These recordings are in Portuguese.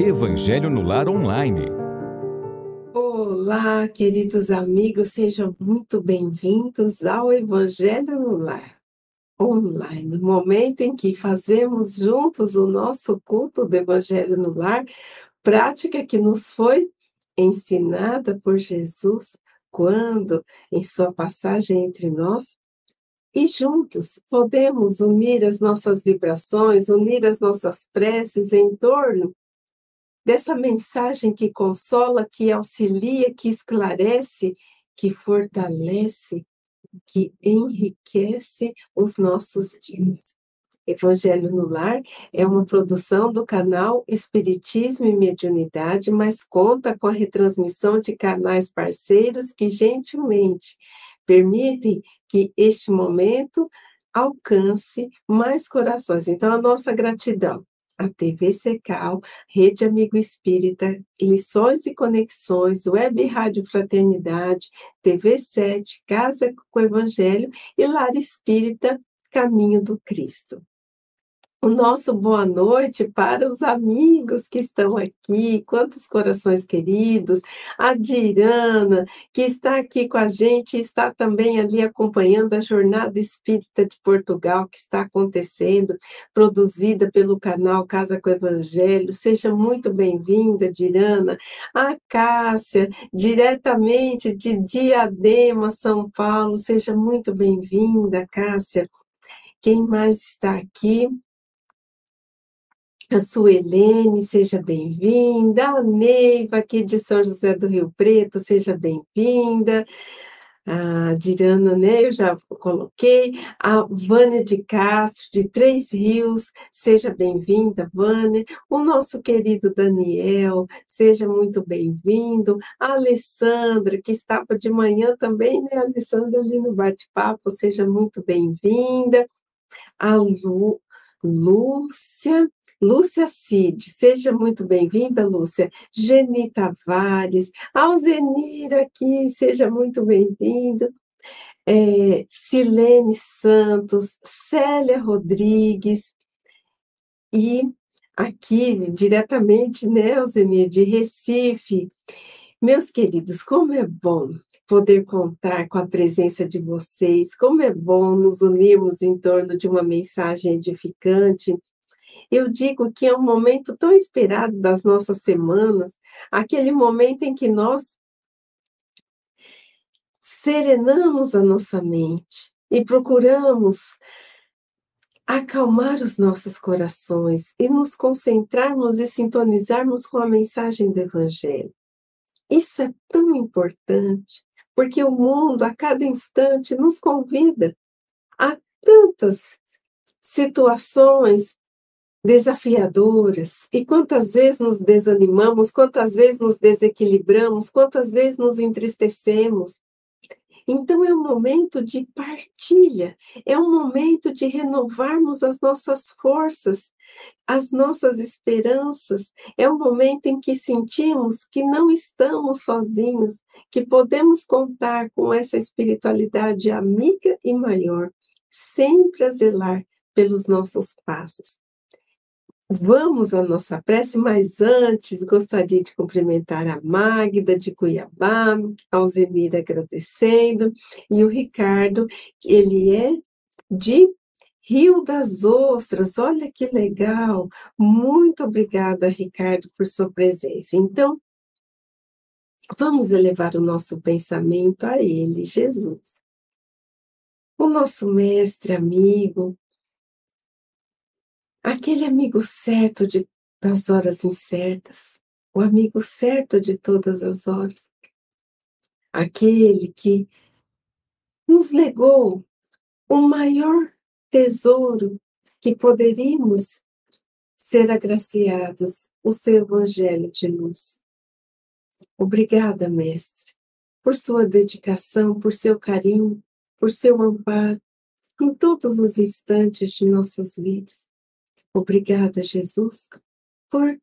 Evangelho no Lar Online. Olá, queridos amigos, sejam muito bem-vindos ao Evangelho no Lar Online, momento em que fazemos juntos o nosso culto do Evangelho no Lar, prática que nos foi ensinada por Jesus quando, em sua passagem entre nós, e juntos podemos unir as nossas vibrações, unir as nossas preces em torno dessa mensagem que consola, que auxilia, que esclarece, que fortalece, que enriquece os nossos dias. Evangelho no Lar é uma produção do canal Espiritismo e Mediunidade, mas conta com a retransmissão de canais parceiros que gentilmente permitem que este momento alcance mais corações. Então, a nossa gratidão a TV Secal, Rede Amigo Espírita, Lições e Conexões, Web Rádio Fraternidade, TV 7, Casa com o Evangelho e Lar Espírita, Caminho do Cristo o nosso boa noite para os amigos que estão aqui, quantos corações queridos, a Dirana, que está aqui com a gente, está também ali acompanhando a Jornada Espírita de Portugal, que está acontecendo, produzida pelo canal Casa com Evangelho. Seja muito bem-vinda, Dirana. A Cássia, diretamente de Diadema, São Paulo, seja muito bem-vinda, Cássia. Quem mais está aqui? A Suelene, seja bem-vinda. A Neiva, aqui de São José do Rio Preto, seja bem-vinda. A Dirana, né, eu já coloquei. A Vânia de Castro, de Três Rios, seja bem-vinda, Vânia. O nosso querido Daniel, seja muito bem-vindo. A Alessandra, que estava de manhã também, né, Alessandra, ali no bate-papo, seja muito bem-vinda. A Lu, Lúcia, Lúcia Cid, seja muito bem-vinda, Lúcia. Geni Tavares, Alzenir aqui, seja muito bem-vindo. É, Silene Santos, Célia Rodrigues, e aqui diretamente, né, Alzenir, de Recife. Meus queridos, como é bom poder contar com a presença de vocês, como é bom nos unirmos em torno de uma mensagem edificante eu digo que é um momento tão esperado das nossas semanas, aquele momento em que nós serenamos a nossa mente e procuramos acalmar os nossos corações e nos concentrarmos e sintonizarmos com a mensagem do Evangelho. Isso é tão importante, porque o mundo a cada instante nos convida a tantas situações desafiadoras. E quantas vezes nos desanimamos, quantas vezes nos desequilibramos, quantas vezes nos entristecemos. Então é um momento de partilha, é um momento de renovarmos as nossas forças, as nossas esperanças. É um momento em que sentimos que não estamos sozinhos, que podemos contar com essa espiritualidade amiga e maior, sempre a zelar pelos nossos passos. Vamos à nossa prece, mas antes gostaria de cumprimentar a Magda de Cuiabá, a Alzemira agradecendo, e o Ricardo, ele é de Rio das Ostras, olha que legal! Muito obrigada, Ricardo, por sua presença. Então, vamos elevar o nosso pensamento a Ele, Jesus. O nosso mestre, amigo, aquele amigo certo de, das horas incertas, o amigo certo de todas as horas, aquele que nos legou o maior tesouro que poderíamos ser agraciados, o seu evangelho de luz. Obrigada, mestre, por sua dedicação, por seu carinho, por seu amparo em todos os instantes de nossas vidas. Obrigada, Jesus, por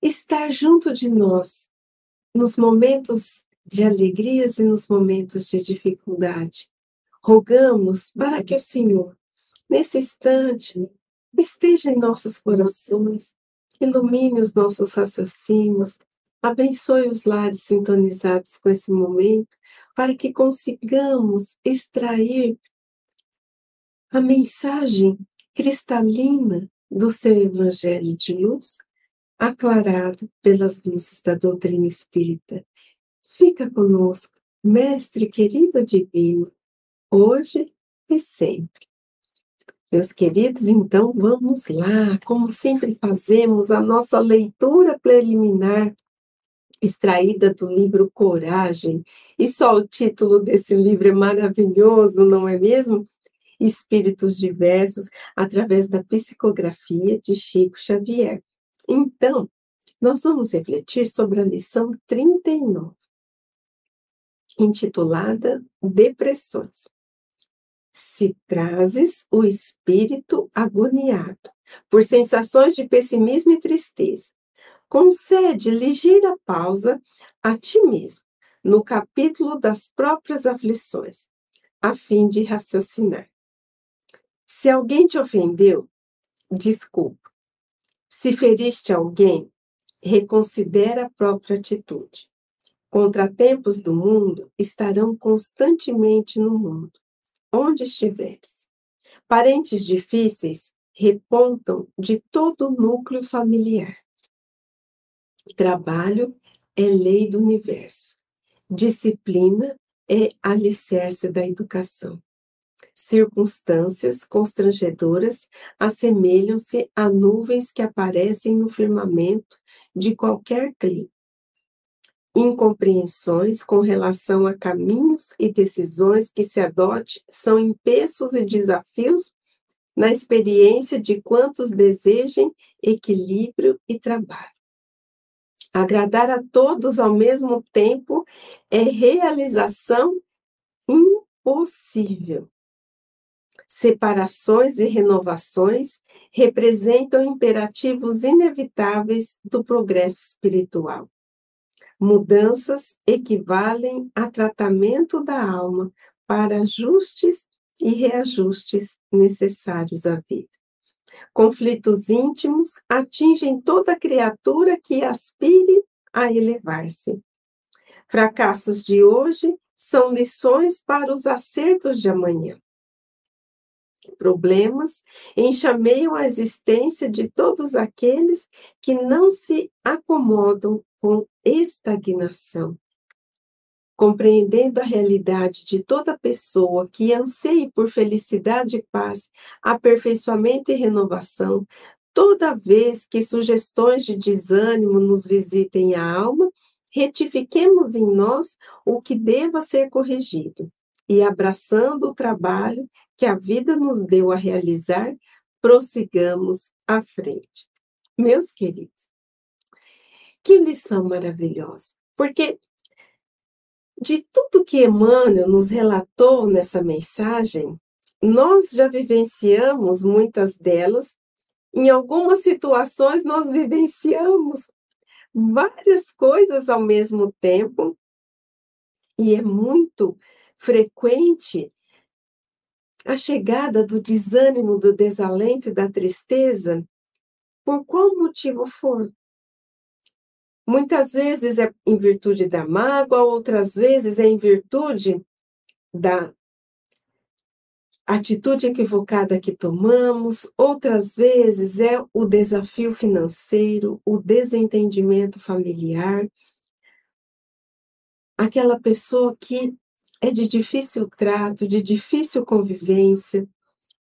estar junto de nós nos momentos de alegrias e nos momentos de dificuldade. Rogamos para que o Senhor, nesse instante, esteja em nossos corações, ilumine os nossos raciocínios, abençoe os lares sintonizados com esse momento, para que consigamos extrair a mensagem cristalina do seu Evangelho de luz, aclarado pelas luzes da doutrina espírita. Fica conosco, Mestre querido divino, hoje e sempre. Meus queridos, então vamos lá, como sempre fazemos, a nossa leitura preliminar, extraída do livro Coragem. E só o título desse livro é maravilhoso, não é mesmo? Espíritos Diversos, através da psicografia de Chico Xavier. Então, nós vamos refletir sobre a lição 39, intitulada Depressões se trazes o espírito agoniado por sensações de pessimismo e tristeza, concede ligeira pausa a ti mesmo no capítulo das próprias aflições, a fim de raciocinar. Se alguém te ofendeu, desculpa. Se feriste alguém, reconsidera a própria atitude. Contratempos do mundo estarão constantemente no mundo onde estiveres. Parentes difíceis repontam de todo o núcleo familiar. Trabalho é lei do universo. Disciplina é alicerce da educação. Circunstâncias constrangedoras assemelham-se a nuvens que aparecem no firmamento de qualquer clima incompreensões com relação a caminhos e decisões que se adote são empeços e desafios na experiência de quantos desejem equilíbrio e trabalho. Agradar a todos ao mesmo tempo é realização impossível. Separações e renovações representam imperativos inevitáveis do progresso espiritual. Mudanças equivalem a tratamento da alma para ajustes e reajustes necessários à vida. Conflitos íntimos atingem toda criatura que aspire a elevar-se. Fracassos de hoje são lições para os acertos de amanhã. Problemas enxameiam a existência de todos aqueles que não se acomodam com estagnação. Compreendendo a realidade de toda pessoa que anseie por felicidade e paz, aperfeiçoamento e renovação, toda vez que sugestões de desânimo nos visitem a alma, retifiquemos em nós o que deva ser corrigido e, abraçando o trabalho que a vida nos deu a realizar, prossigamos à frente. Meus queridos, que lição maravilhosa! Porque de tudo que Emmanuel nos relatou nessa mensagem, nós já vivenciamos muitas delas, em algumas situações nós vivenciamos várias coisas ao mesmo tempo, e é muito frequente a chegada do desânimo, do desalento e da tristeza, por qual motivo for. Muitas vezes é em virtude da mágoa, outras vezes é em virtude da atitude equivocada que tomamos, outras vezes é o desafio financeiro, o desentendimento familiar. Aquela pessoa que é de difícil trato, de difícil convivência.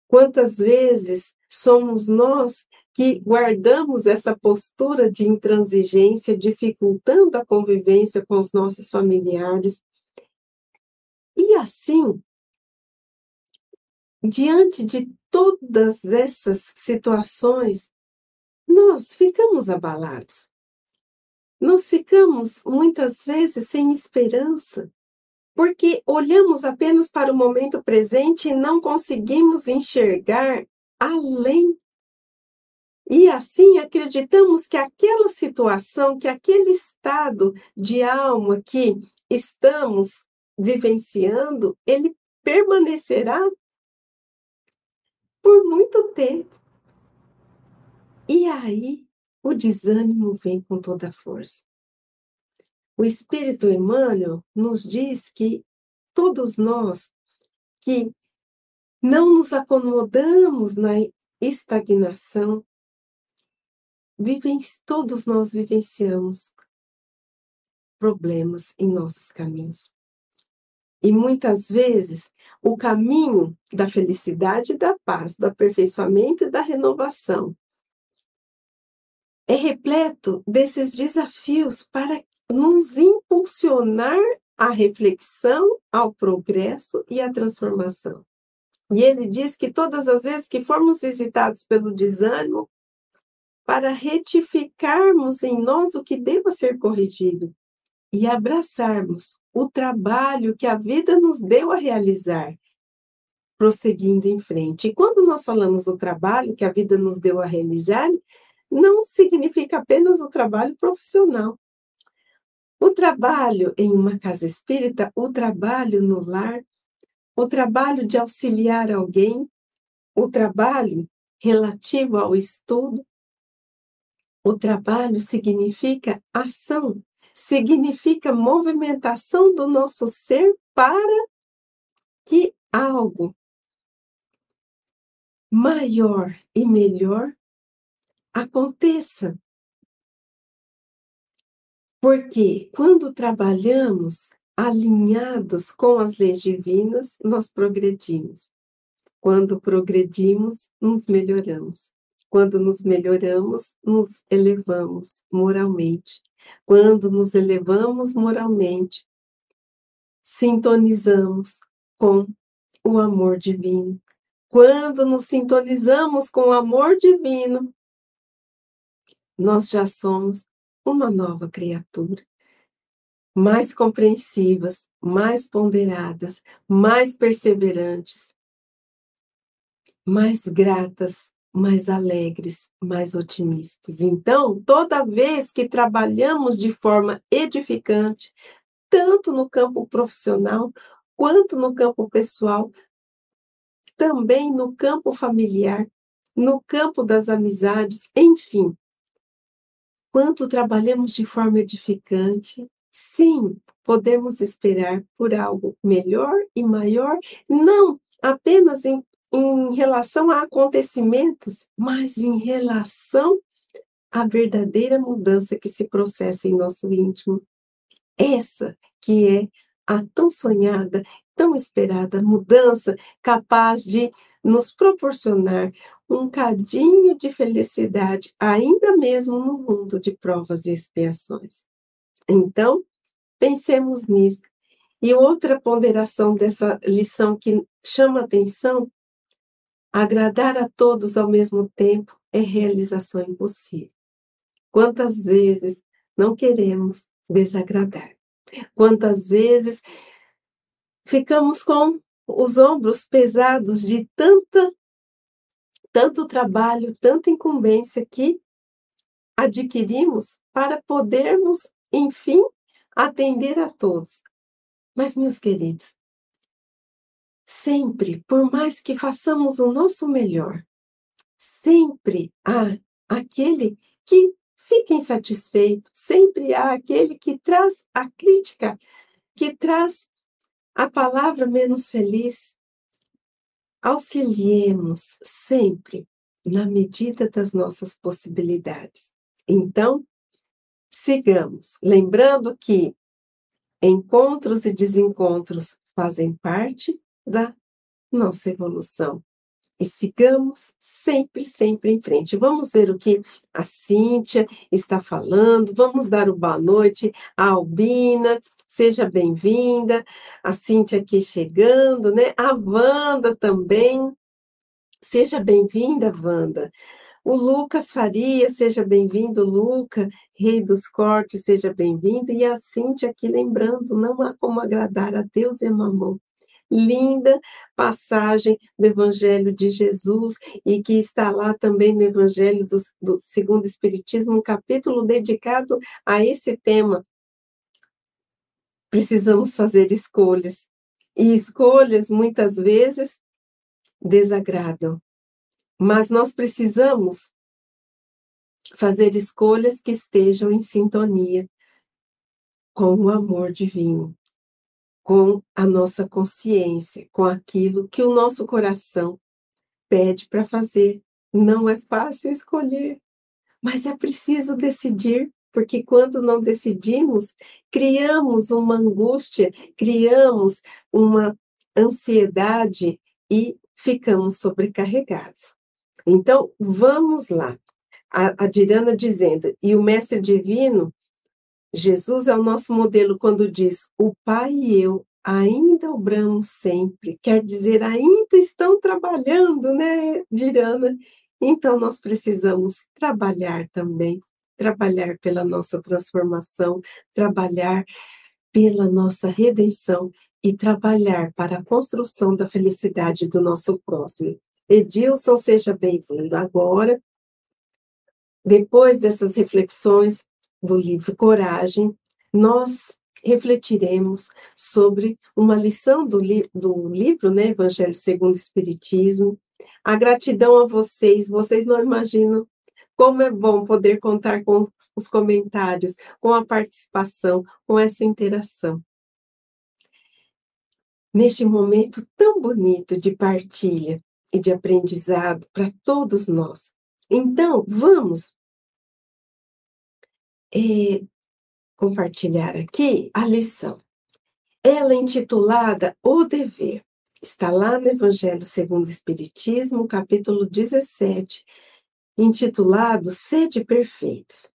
Quantas vezes somos nós que guardamos essa postura de intransigência, dificultando a convivência com os nossos familiares. E assim, diante de todas essas situações, nós ficamos abalados. Nós ficamos muitas vezes sem esperança, porque olhamos apenas para o momento presente e não conseguimos enxergar além e assim acreditamos que aquela situação, que aquele estado de alma que estamos vivenciando, ele permanecerá por muito tempo. E aí o desânimo vem com toda a força. O Espírito Emmanuel nos diz que todos nós que não nos acomodamos na estagnação, vivem, todos nós vivenciamos problemas em nossos caminhos. E muitas vezes o caminho da felicidade, da paz, do aperfeiçoamento e da renovação é repleto desses desafios para nos impulsionar à reflexão, ao progresso e à transformação. E ele diz que todas as vezes que formos visitados pelo desânimo, para retificarmos em nós o que deva ser corrigido e abraçarmos o trabalho que a vida nos deu a realizar, prosseguindo em frente. E quando nós falamos o trabalho que a vida nos deu a realizar, não significa apenas o trabalho profissional. O trabalho em uma casa espírita, o trabalho no lar, o trabalho de auxiliar alguém, o trabalho relativo ao estudo. O trabalho significa ação, significa movimentação do nosso ser para que algo maior e melhor aconteça. Porque quando trabalhamos alinhados com as leis divinas, nós progredimos. Quando progredimos, nos melhoramos. Quando nos melhoramos, nos elevamos moralmente. Quando nos elevamos moralmente, sintonizamos com o amor divino. Quando nos sintonizamos com o amor divino, nós já somos uma nova criatura. Mais compreensivas, mais ponderadas, mais perseverantes, mais gratas, mais alegres, mais otimistas. Então, toda vez que trabalhamos de forma edificante, tanto no campo profissional quanto no campo pessoal, também no campo familiar, no campo das amizades, enfim, Quanto trabalhamos de forma edificante, sim, podemos esperar por algo melhor e maior, não apenas em, em relação a acontecimentos, mas em relação à verdadeira mudança que se processa em nosso íntimo. Essa que é a tão sonhada, tão esperada mudança capaz de nos proporcionar um cadinho de felicidade, ainda mesmo no mundo de provas e expiações. Então, pensemos nisso. E outra ponderação dessa lição que chama atenção: agradar a todos ao mesmo tempo é realização impossível. Quantas vezes não queremos desagradar? Quantas vezes ficamos com os ombros pesados de tanta tanto trabalho, tanta incumbência que adquirimos para podermos, enfim, atender a todos. Mas, meus queridos, sempre, por mais que façamos o nosso melhor, sempre há aquele que fica insatisfeito, sempre há aquele que traz a crítica, que traz a palavra menos feliz, auxiliemos sempre na medida das nossas possibilidades. Então, sigamos, lembrando que encontros e desencontros fazem parte da nossa evolução. E sigamos sempre, sempre em frente. Vamos ver o que a Cíntia está falando. Vamos dar o boa noite à Albina, Seja bem-vinda, a Cíntia aqui chegando, né? A Wanda também. Seja bem-vinda, Wanda. O Lucas Faria, seja bem-vindo, Luca, Rei dos Cortes, seja bem-vindo. E a Cíntia aqui lembrando, não há como agradar a Deus e a mamão. Linda passagem do Evangelho de Jesus e que está lá também no Evangelho do, do Segundo Espiritismo, um capítulo dedicado a esse tema, precisamos fazer escolhas. E escolhas, muitas vezes, desagradam. Mas nós precisamos fazer escolhas que estejam em sintonia com o amor divino, com a nossa consciência, com aquilo que o nosso coração pede para fazer. Não é fácil escolher, mas é preciso decidir, porque quando não decidimos, criamos uma angústia, criamos uma ansiedade e ficamos sobrecarregados. Então, vamos lá. A, a Dirana dizendo, e o Mestre Divino Jesus é o nosso modelo quando diz: O Pai e eu ainda obramos sempre, quer dizer, ainda estão trabalhando, né, Dirana? Então, nós precisamos trabalhar também, trabalhar pela nossa transformação, trabalhar pela nossa redenção e trabalhar para a construção da felicidade do nosso próximo. Edilson, seja bem-vindo. Agora, depois dessas reflexões, do livro Coragem, nós refletiremos sobre uma lição do, li do livro, né, Evangelho segundo o Espiritismo. A gratidão a vocês, vocês não imaginam como é bom poder contar com os comentários, com a participação, com essa interação. Neste momento tão bonito de partilha e de aprendizado para todos nós. Então, vamos é, compartilhar aqui a lição. Ela é intitulada O Dever. Está lá no Evangelho segundo o Espiritismo, capítulo 17, intitulado Sede Perfeitos.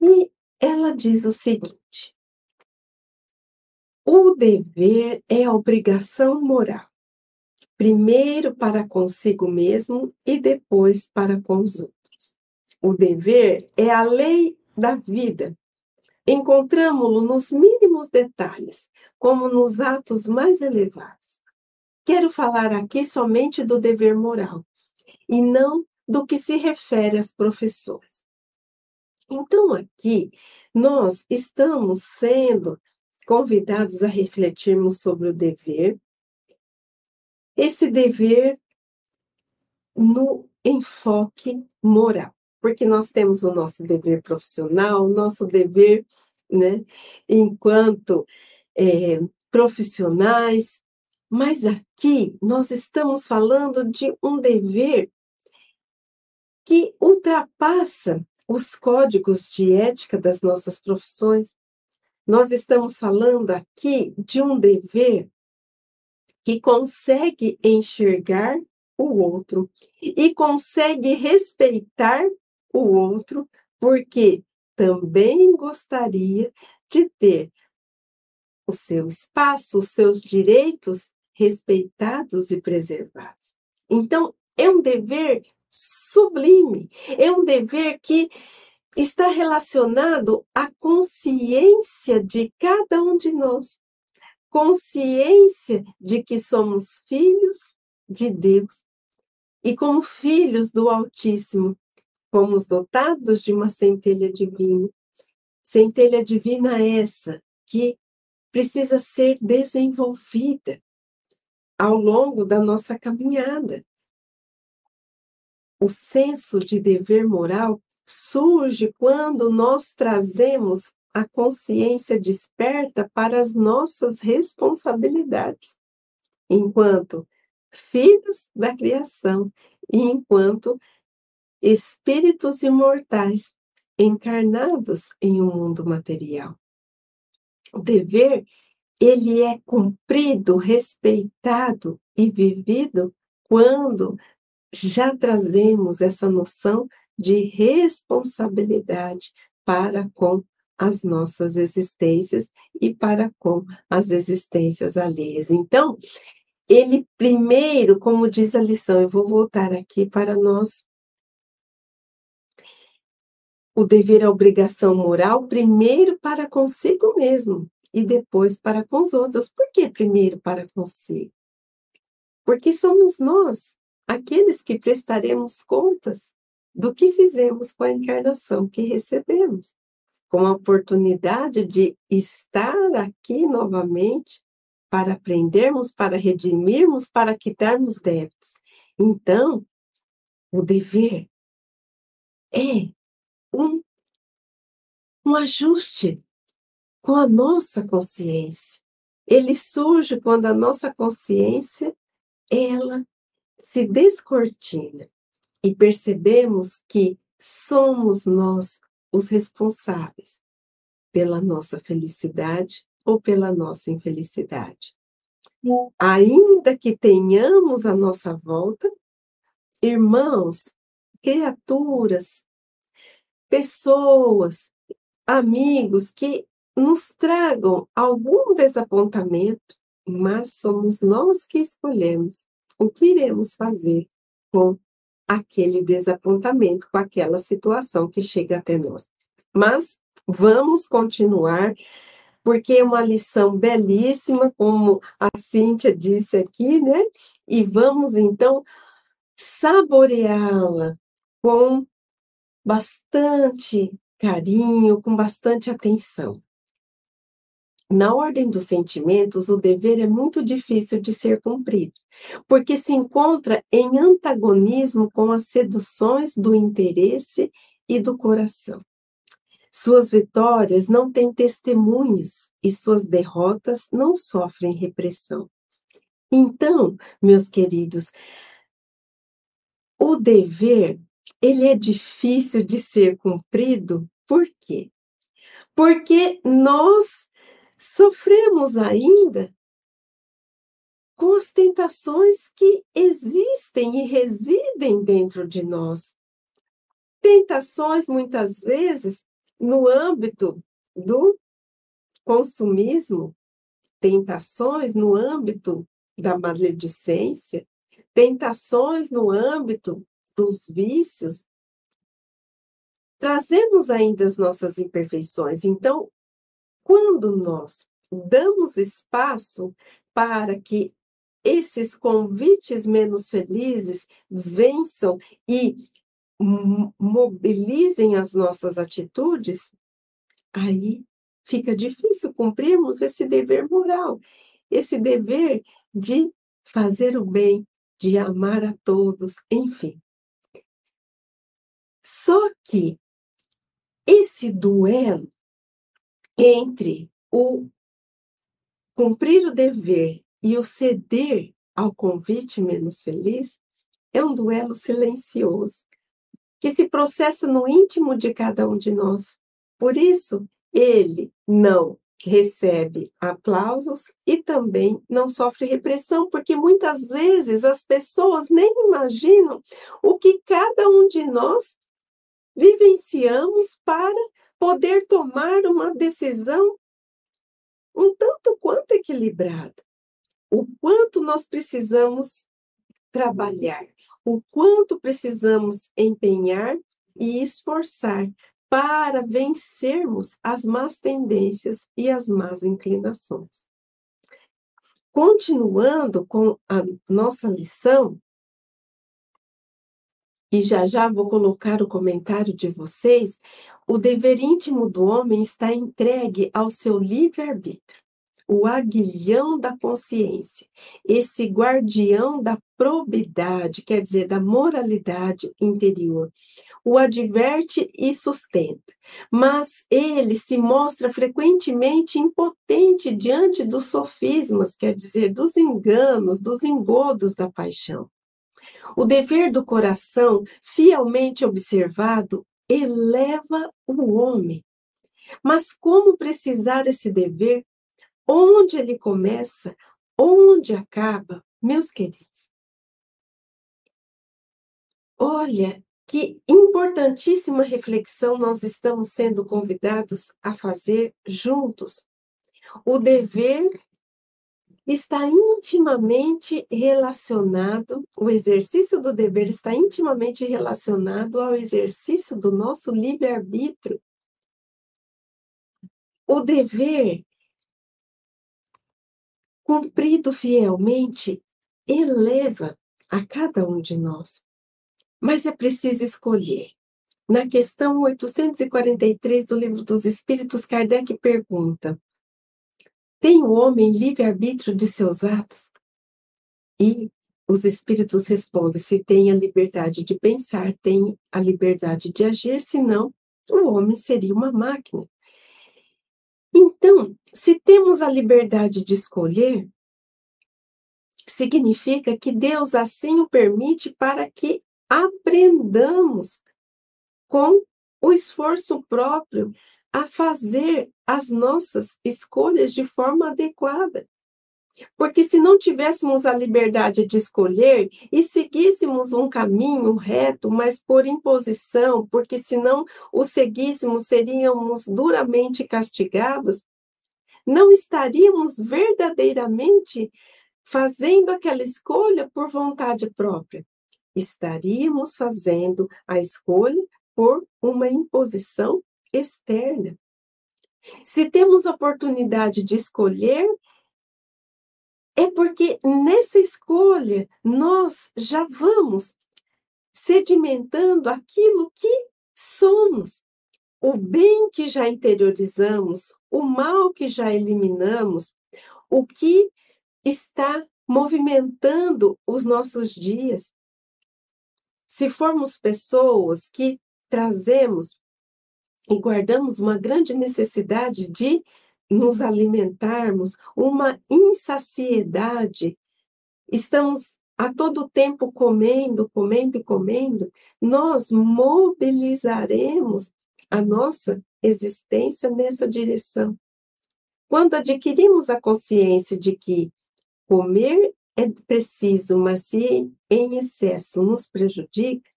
E ela diz o seguinte: O dever é a obrigação moral, primeiro para consigo mesmo e depois para com os outros. O dever é a lei da vida. Encontramos-lo nos mínimos detalhes, como nos atos mais elevados. Quero falar aqui somente do dever moral, e não do que se refere às profissões. Então, aqui, nós estamos sendo convidados a refletirmos sobre o dever, esse dever no enfoque moral porque nós temos o nosso dever profissional, o nosso dever, né, enquanto é, profissionais, mas aqui nós estamos falando de um dever que ultrapassa os códigos de ética das nossas profissões. Nós estamos falando aqui de um dever que consegue enxergar o outro e consegue respeitar o outro, porque também gostaria de ter o seu espaço, os seus direitos respeitados e preservados. Então, é um dever sublime, é um dever que está relacionado à consciência de cada um de nós, consciência de que somos filhos de Deus e como filhos do Altíssimo, fomos dotados de uma centelha divina. Centelha divina essa que precisa ser desenvolvida ao longo da nossa caminhada. O senso de dever moral surge quando nós trazemos a consciência desperta para as nossas responsabilidades, enquanto filhos da criação e enquanto espíritos imortais encarnados em um mundo material. O dever, ele é cumprido, respeitado e vivido quando já trazemos essa noção de responsabilidade para com as nossas existências e para com as existências alheias. Então, ele primeiro, como diz a lição, eu vou voltar aqui para nós o dever a obrigação moral primeiro para consigo mesmo e depois para com os outros. Por que primeiro para consigo? Porque somos nós, aqueles que prestaremos contas do que fizemos com a encarnação que recebemos, com a oportunidade de estar aqui novamente para aprendermos, para redimirmos, para quitarmos débitos. Então, o dever é um, um ajuste com a nossa consciência. Ele surge quando a nossa consciência ela se descortina e percebemos que somos nós os responsáveis pela nossa felicidade ou pela nossa infelicidade. Ainda que tenhamos à nossa volta irmãos, criaturas, pessoas, amigos que nos tragam algum desapontamento, mas somos nós que escolhemos o que iremos fazer com aquele desapontamento, com aquela situação que chega até nós. Mas vamos continuar, porque é uma lição belíssima, como a Cíntia disse aqui, né? E vamos então saboreá-la com bastante carinho, com bastante atenção. Na ordem dos sentimentos, o dever é muito difícil de ser cumprido, porque se encontra em antagonismo com as seduções do interesse e do coração. Suas vitórias não têm testemunhas e suas derrotas não sofrem repressão. Então, meus queridos, o dever, ele é difícil de ser cumprido, por quê? Porque nós sofremos ainda com as tentações que existem e residem dentro de nós. Tentações, muitas vezes, no âmbito do consumismo, tentações no âmbito da maledicência, tentações no âmbito dos vícios. Trazemos ainda as nossas imperfeições. Então, quando nós damos espaço para que esses convites menos felizes vençam e mobilizem as nossas atitudes, aí fica difícil cumprirmos esse dever moral, esse dever de fazer o bem, de amar a todos, enfim. Só que esse duelo entre o cumprir o dever e o ceder ao convite menos feliz é um duelo silencioso que se processa no íntimo de cada um de nós. Por isso, ele não recebe aplausos e também não sofre repressão, porque muitas vezes as pessoas nem imaginam o que cada um de nós vivenciamos para poder tomar uma decisão um tanto quanto equilibrada. O quanto nós precisamos trabalhar, o quanto precisamos empenhar e esforçar para vencermos as más tendências e as más inclinações. Continuando com a nossa lição, e já já vou colocar o comentário de vocês, o dever íntimo do homem está entregue ao seu livre-arbítrio, o aguilhão da consciência, esse guardião da probidade, quer dizer, da moralidade interior. O adverte e sustenta, mas ele se mostra frequentemente impotente diante dos sofismas, quer dizer, dos enganos, dos engodos da paixão. O dever do coração, fielmente observado, eleva o homem. Mas como precisar esse dever? Onde ele começa? Onde acaba? Meus queridos. Olha, que importantíssima reflexão nós estamos sendo convidados a fazer juntos. O dever está intimamente relacionado, o exercício do dever está intimamente relacionado ao exercício do nosso livre-arbítrio. O dever cumprido fielmente eleva a cada um de nós. Mas é preciso escolher. Na questão 843 do Livro dos Espíritos, Kardec pergunta: tem o homem livre-arbítrio de seus atos? E os espíritos respondem: se tem a liberdade de pensar, tem a liberdade de agir, se não, o homem seria uma máquina. Então, se temos a liberdade de escolher, significa que Deus assim o permite para que aprendamos com o esforço próprio a fazer as nossas escolhas de forma adequada. Porque se não tivéssemos a liberdade de escolher e seguíssemos um caminho reto, mas por imposição, porque se não o seguíssemos seríamos duramente castigados, não estaríamos verdadeiramente fazendo aquela escolha por vontade própria. Estaríamos fazendo a escolha por uma imposição externa. Se temos oportunidade de escolher, é porque nessa escolha nós já vamos sedimentando aquilo que somos. O bem que já interiorizamos, o mal que já eliminamos, o que está movimentando os nossos dias. Se formos pessoas que trazemos e guardamos uma grande necessidade de nos alimentarmos, uma insaciedade, estamos a todo tempo comendo, comendo e comendo, nós mobilizaremos a nossa existência nessa direção. Quando adquirimos a consciência de que comer é preciso, mas se em excesso nos prejudica,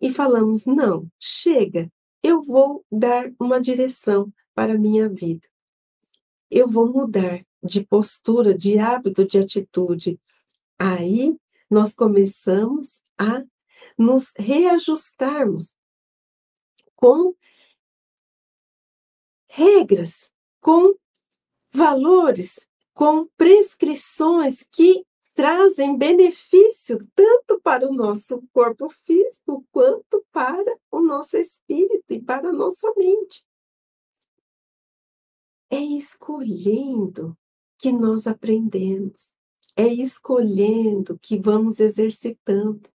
e falamos: não, chega, eu vou dar uma direção para a minha vida. Eu vou mudar de postura, de hábito, de atitude. Aí nós começamos a nos reajustarmos com regras, com valores, com prescrições que trazem benefício tanto para o nosso corpo físico quanto para o nosso espírito e para a nossa mente. É escolhendo que nós aprendemos, é escolhendo que vamos exercitando.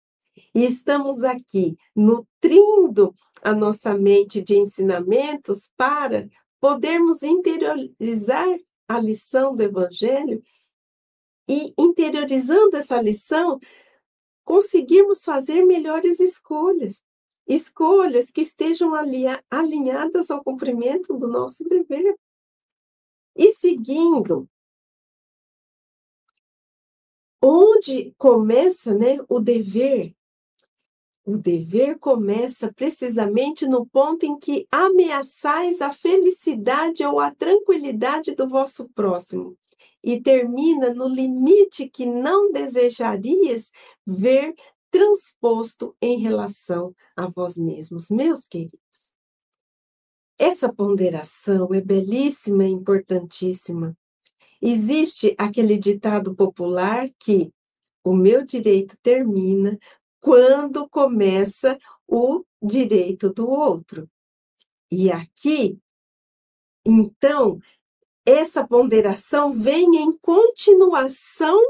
E estamos aqui nutrindo a nossa mente de ensinamentos para podermos interiorizar a lição do Evangelho e interiorizando essa lição, conseguirmos fazer melhores escolhas. Escolhas que estejam alinhadas ao cumprimento do nosso dever. E seguindo, onde começa né, o dever o dever começa precisamente no ponto em que ameaçais a felicidade ou a tranquilidade do vosso próximo e termina no limite que não desejarias ver transposto em relação a vós mesmos, meus queridos. Essa ponderação é belíssima e importantíssima. Existe aquele ditado popular que o meu direito termina quando começa o direito do outro. E aqui, então, essa ponderação vem em continuação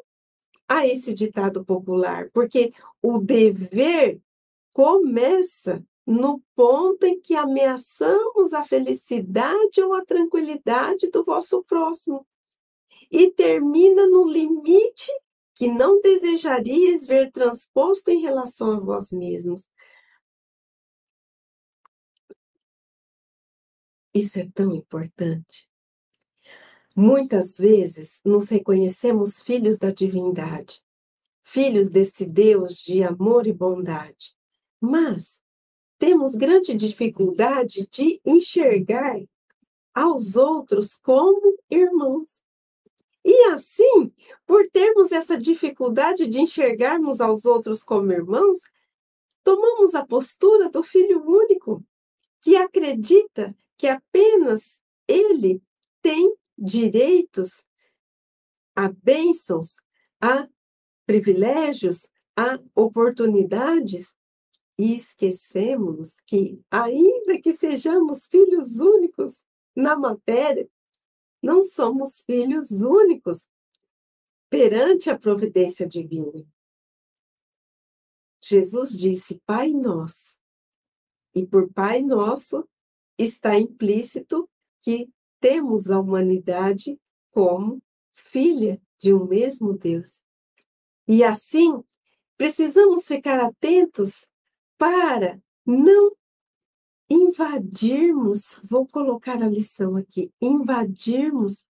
a esse ditado popular, porque o dever começa no ponto em que ameaçamos a felicidade ou a tranquilidade do vosso próximo e termina no limite que não desejarias ver transposto em relação a vós mesmos. Isso é tão importante. Muitas vezes nos reconhecemos filhos da divindade, filhos desse Deus de amor e bondade, mas temos grande dificuldade de enxergar aos outros como irmãos. E assim, por termos essa dificuldade de enxergarmos aos outros como irmãos, tomamos a postura do filho único, que acredita que apenas ele tem direitos a bênçãos, a privilégios, a oportunidades, e esquecemos que, ainda que sejamos filhos únicos na matéria, não somos filhos únicos perante a providência divina. Jesus disse Pai Nosso, e por Pai Nosso está implícito que temos a humanidade como filha de um mesmo Deus. E assim, precisamos ficar atentos para não invadirmos, vou colocar a lição aqui, invadirmos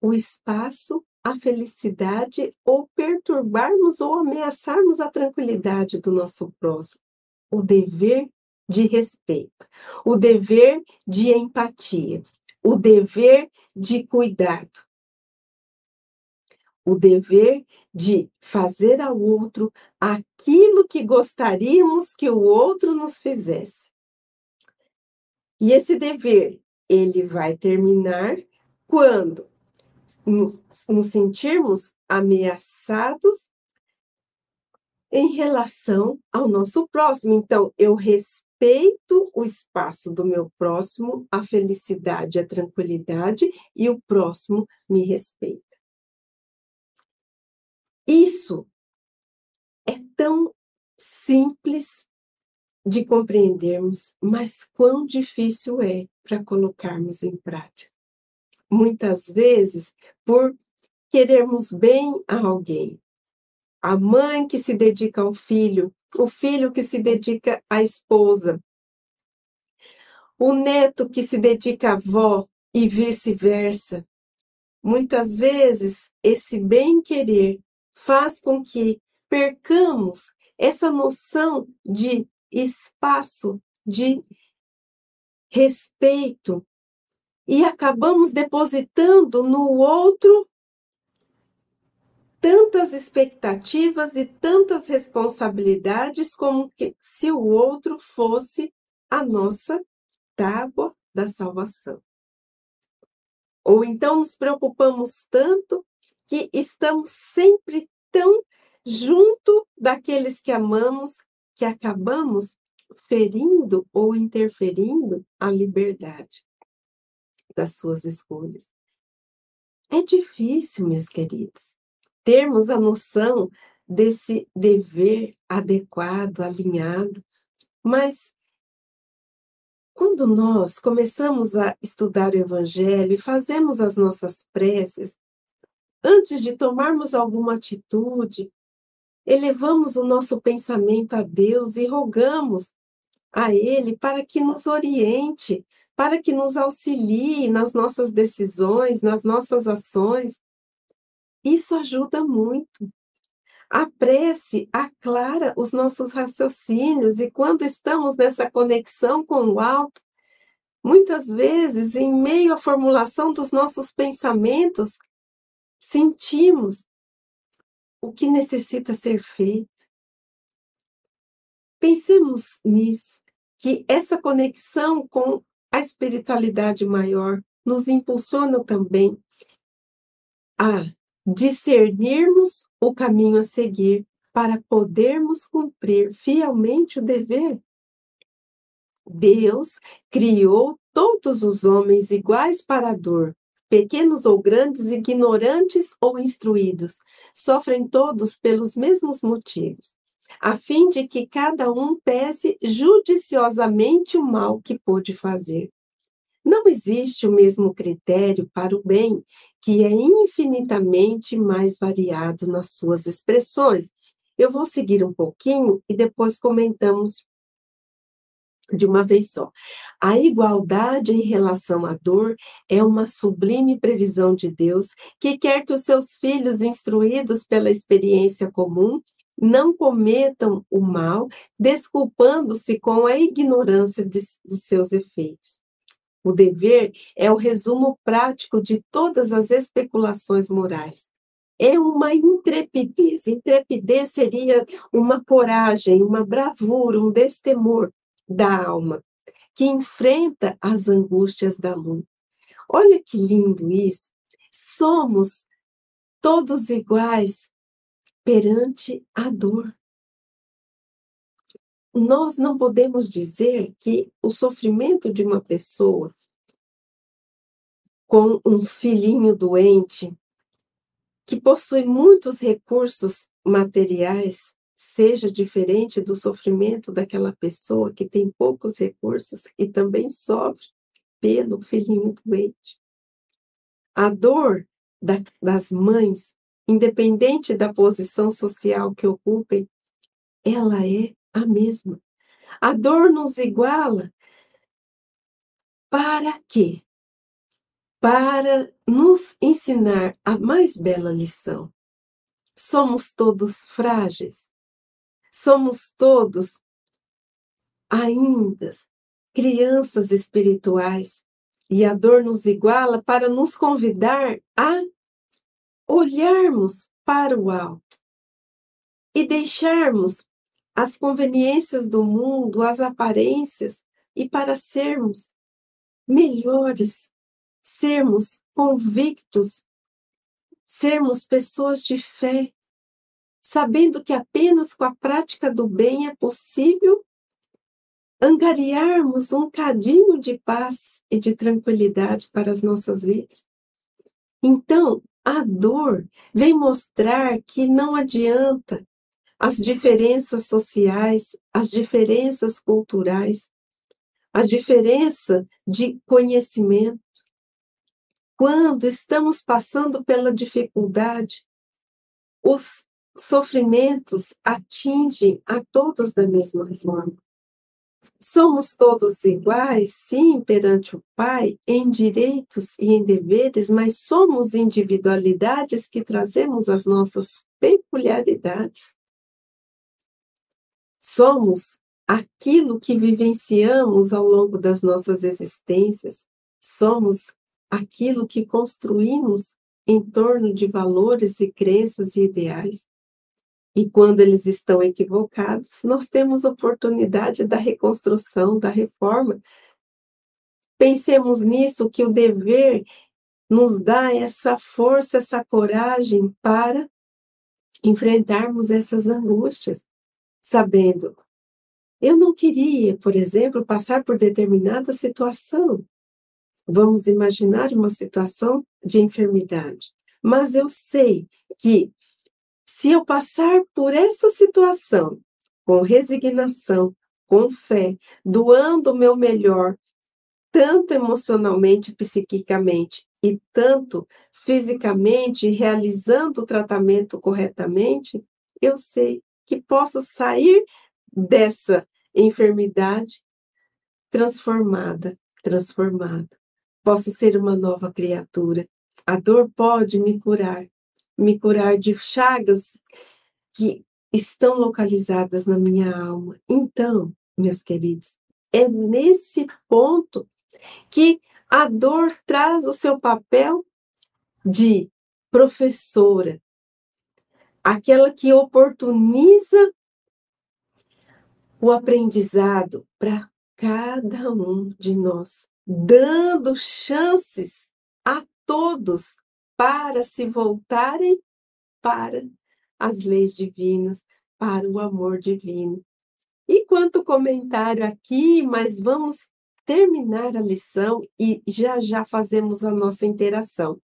o espaço, a felicidade ou perturbarmos ou ameaçarmos a tranquilidade do nosso próximo. O dever de respeito, o dever de empatia, o dever de cuidado, o dever de fazer ao outro aquilo que gostaríamos que o outro nos fizesse. E esse dever, ele vai terminar quando nos, nos sentirmos ameaçados em relação ao nosso próximo. Então, eu respeito o espaço do meu próximo, a felicidade, a tranquilidade, e o próximo me respeita. Isso é tão simples de compreendermos, mas quão difícil é para colocarmos em prática. Muitas vezes, por querermos bem a alguém. A mãe que se dedica ao filho, o filho que se dedica à esposa, o neto que se dedica à avó e vice-versa. Muitas vezes, esse bem-querer faz com que percamos essa noção de espaço, de respeito, e acabamos depositando no outro tantas expectativas e tantas responsabilidades como que se o outro fosse a nossa tábua da salvação. Ou então nos preocupamos tanto que estamos sempre tão junto daqueles que amamos que acabamos ferindo ou interferindo a liberdade das suas escolhas. É difícil, meus queridos, termos a noção desse dever adequado, alinhado, mas quando nós começamos a estudar o Evangelho e fazemos as nossas preces, Antes de tomarmos alguma atitude, elevamos o nosso pensamento a Deus e rogamos a Ele para que nos oriente, para que nos auxilie nas nossas decisões, nas nossas ações. Isso ajuda muito. A prece aclara os nossos raciocínios e quando estamos nessa conexão com o alto, muitas vezes, em meio à formulação dos nossos pensamentos, sentimos o que necessita ser feito. Pensemos nisso, que essa conexão com a espiritualidade maior nos impulsiona também a discernirmos o caminho a seguir para podermos cumprir fielmente o dever. Deus criou todos os homens iguais para a dor, pequenos ou grandes, ignorantes ou instruídos, sofrem todos pelos mesmos motivos, a fim de que cada um pese judiciosamente o mal que pôde fazer. Não existe o mesmo critério para o bem, que é infinitamente mais variado nas suas expressões. Eu vou seguir um pouquinho e depois comentamos de uma vez só. A igualdade em relação à dor é uma sublime previsão de Deus que quer que os seus filhos, instruídos pela experiência comum, não cometam o mal, desculpando-se com a ignorância de, dos seus efeitos. O dever é o resumo prático de todas as especulações morais. É uma intrepidez. Intrepidez seria uma coragem, uma bravura, um destemor da alma, que enfrenta as angústias da luta. Olha que lindo isso! Somos todos iguais perante a dor. Nós não podemos dizer que o sofrimento de uma pessoa com um filhinho doente, que possui muitos recursos materiais, seja diferente do sofrimento daquela pessoa que tem poucos recursos e também sofre pelo filhinho doente. A dor da, das mães, independente da posição social que ocupem, ela é a mesma. A dor nos iguala. Para quê? Para nos ensinar a mais bela lição. Somos todos frágeis. Somos todos ainda crianças espirituais. E a dor nos iguala para nos convidar a olharmos para o alto e deixarmos as conveniências do mundo, as aparências, e para sermos melhores, sermos convictos, sermos pessoas de fé, sabendo que apenas com a prática do bem é possível angariarmos um cadinho de paz e de tranquilidade para as nossas vidas. Então, a dor vem mostrar que não adianta as diferenças sociais, as diferenças culturais, a diferença de conhecimento. Quando estamos passando pela dificuldade, os sofrimentos atingem a todos da mesma forma. Somos todos iguais, sim, perante o Pai, em direitos e em deveres, mas somos individualidades que trazemos as nossas peculiaridades. Somos aquilo que vivenciamos ao longo das nossas existências, somos aquilo que construímos em torno de valores e crenças e ideais. E quando eles estão equivocados, nós temos oportunidade da reconstrução, da reforma. Pensemos nisso, que o dever nos dá essa força, essa coragem para enfrentarmos essas angústias, sabendo, eu não queria, por exemplo, passar por determinada situação. Vamos imaginar uma situação de enfermidade, mas eu sei que se eu passar por essa situação com resignação, com fé, doando o meu melhor, tanto emocionalmente, psiquicamente e tanto fisicamente, realizando o tratamento corretamente, eu sei que posso sair dessa enfermidade transformada, transformada. Posso ser uma nova criatura. A dor pode me curar, me curar de chagas que estão localizadas na minha alma. Então, meus queridos, é nesse ponto que a dor traz o seu papel de professora, aquela que oportuniza o aprendizado para cada um de nós, dando chances a todos para se voltarem para as leis divinas, para o amor divino. E quanto comentário aqui, mas vamos terminar a lição e já já fazemos a nossa interação.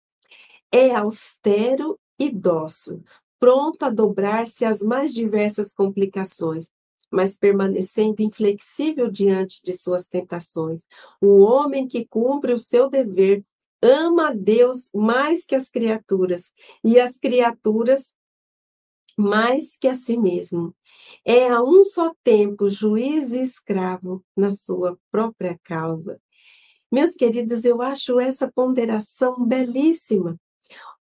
É austero e dócil, pronto a dobrar-se às mais diversas complicações, mas permanecendo inflexível diante de suas tentações. O homem que cumpre o seu dever ama a Deus mais que as criaturas, e as criaturas mais que a si mesmo. É a um só tempo juiz e escravo na sua própria causa. Meus queridos, eu acho essa ponderação belíssima.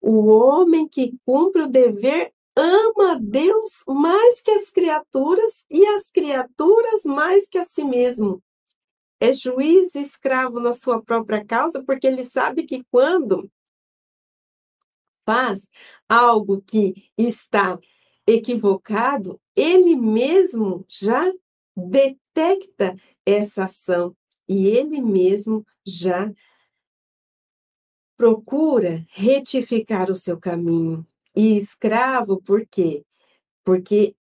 O homem que cumpre o dever ama Deus mais que as criaturas e as criaturas mais que a si mesmo. É juiz e escravo na sua própria causa, porque ele sabe que quando faz algo que está equivocado, ele mesmo já detecta essa ação e ele mesmo já procura retificar o seu caminho. E escravo, por quê? Porque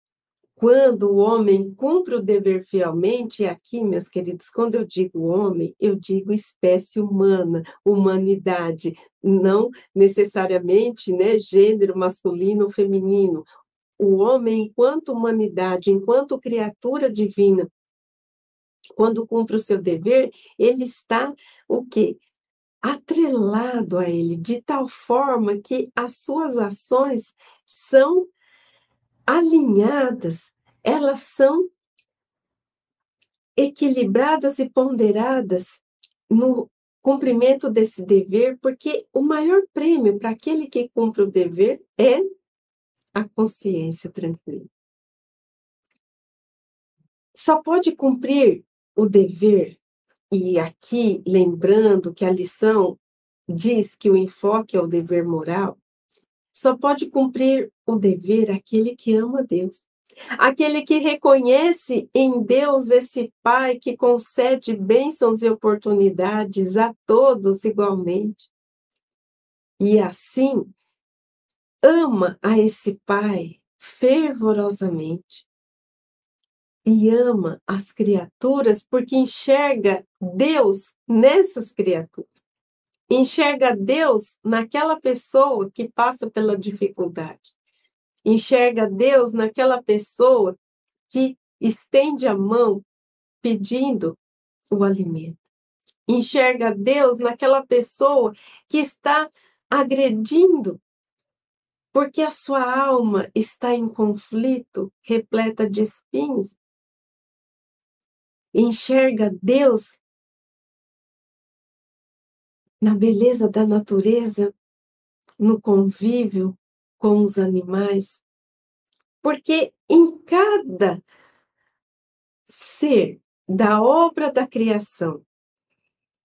quando o homem cumpre o dever fielmente, aqui, meus queridos, quando eu digo homem, eu digo espécie humana, humanidade, não necessariamente né, gênero masculino ou feminino. o homem, enquanto humanidade, enquanto criatura divina, quando cumpre o seu dever, ele está o quê? Atrelado a ele, de tal forma que as suas ações são alinhadas, elas são equilibradas e ponderadas no cumprimento desse dever, porque o maior prêmio para aquele que cumpre o dever é a consciência tranquila. Só pode cumprir o dever, e aqui lembrando que a lição diz que o enfoque é o dever moral, só pode cumprir o dever aquele que ama Deus. Aquele que reconhece em Deus esse Pai que concede bênçãos e oportunidades a todos igualmente. E assim, ama a esse Pai fervorosamente. E ama as criaturas porque enxerga Deus nessas criaturas. Enxerga Deus naquela pessoa que passa pela dificuldade enxerga Deus naquela pessoa que estende a mão pedindo o alimento. Enxerga Deus naquela pessoa que está agredindo, porque a sua alma está em conflito, repleta de espinhos. Enxerga Deus na beleza da natureza, no convívio com os animais, porque em cada ser da obra da criação,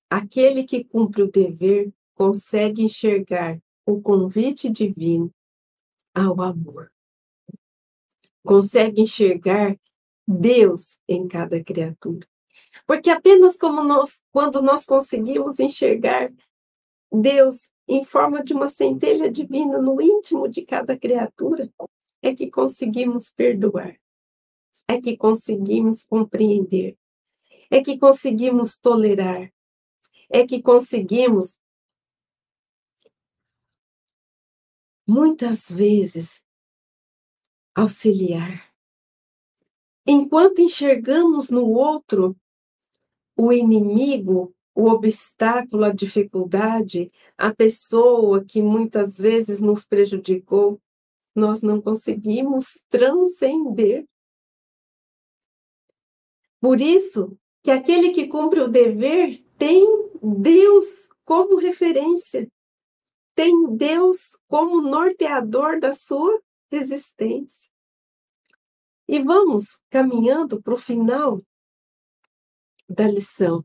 aquele que cumpre o dever consegue enxergar o convite divino ao amor. Consegue enxergar Deus em cada criatura. Porque apenas como nós, quando nós conseguimos enxergar Deus em forma de uma centelha divina no íntimo de cada criatura, é que conseguimos perdoar, é que conseguimos compreender, é que conseguimos tolerar, é que conseguimos muitas vezes auxiliar. Enquanto enxergamos no outro o inimigo o obstáculo, a dificuldade, a pessoa que muitas vezes nos prejudicou, nós não conseguimos transcender. Por isso que aquele que cumpre o dever tem Deus como referência, tem Deus como norteador da sua existência. E vamos caminhando para o final da lição.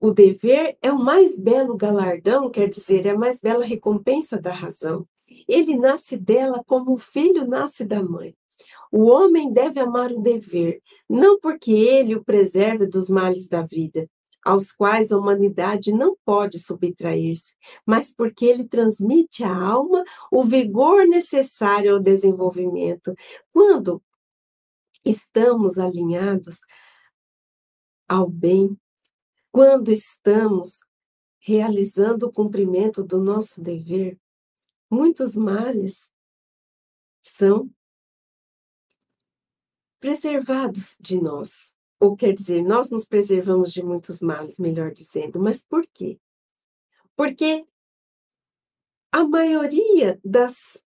O dever é o mais belo galardão, quer dizer, é a mais bela recompensa da razão. Ele nasce dela como o filho nasce da mãe. O homem deve amar o dever, não porque ele o preserve dos males da vida, aos quais a humanidade não pode subtrair-se, mas porque ele transmite à alma o vigor necessário ao desenvolvimento. Quando estamos alinhados ao bem, quando estamos realizando o cumprimento do nosso dever, muitos males são preservados de nós. Ou quer dizer, nós nos preservamos de muitos males, melhor dizendo. Mas por quê? Porque a maioria das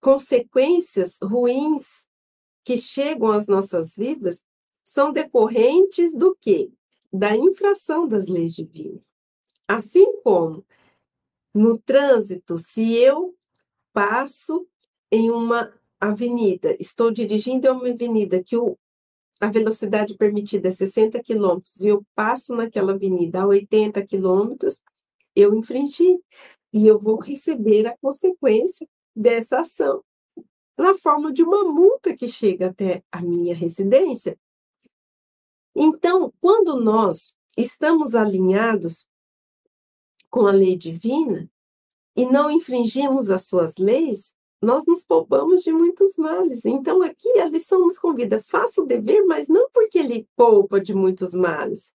consequências ruins que chegam às nossas vidas são decorrentes do quê? da infração das leis divinas. Assim como no trânsito, se eu passo em uma avenida, estou dirigindo uma avenida que o, a velocidade permitida é 60 km e eu passo naquela avenida a 80 km, eu infringi e eu vou receber a consequência dessa ação na forma de uma multa que chega até a minha residência então, quando nós estamos alinhados com a lei divina e não infringimos as suas leis, nós nos poupamos de muitos males. Então, aqui a lição nos convida: faça o dever, mas não porque ele poupa de muitos males,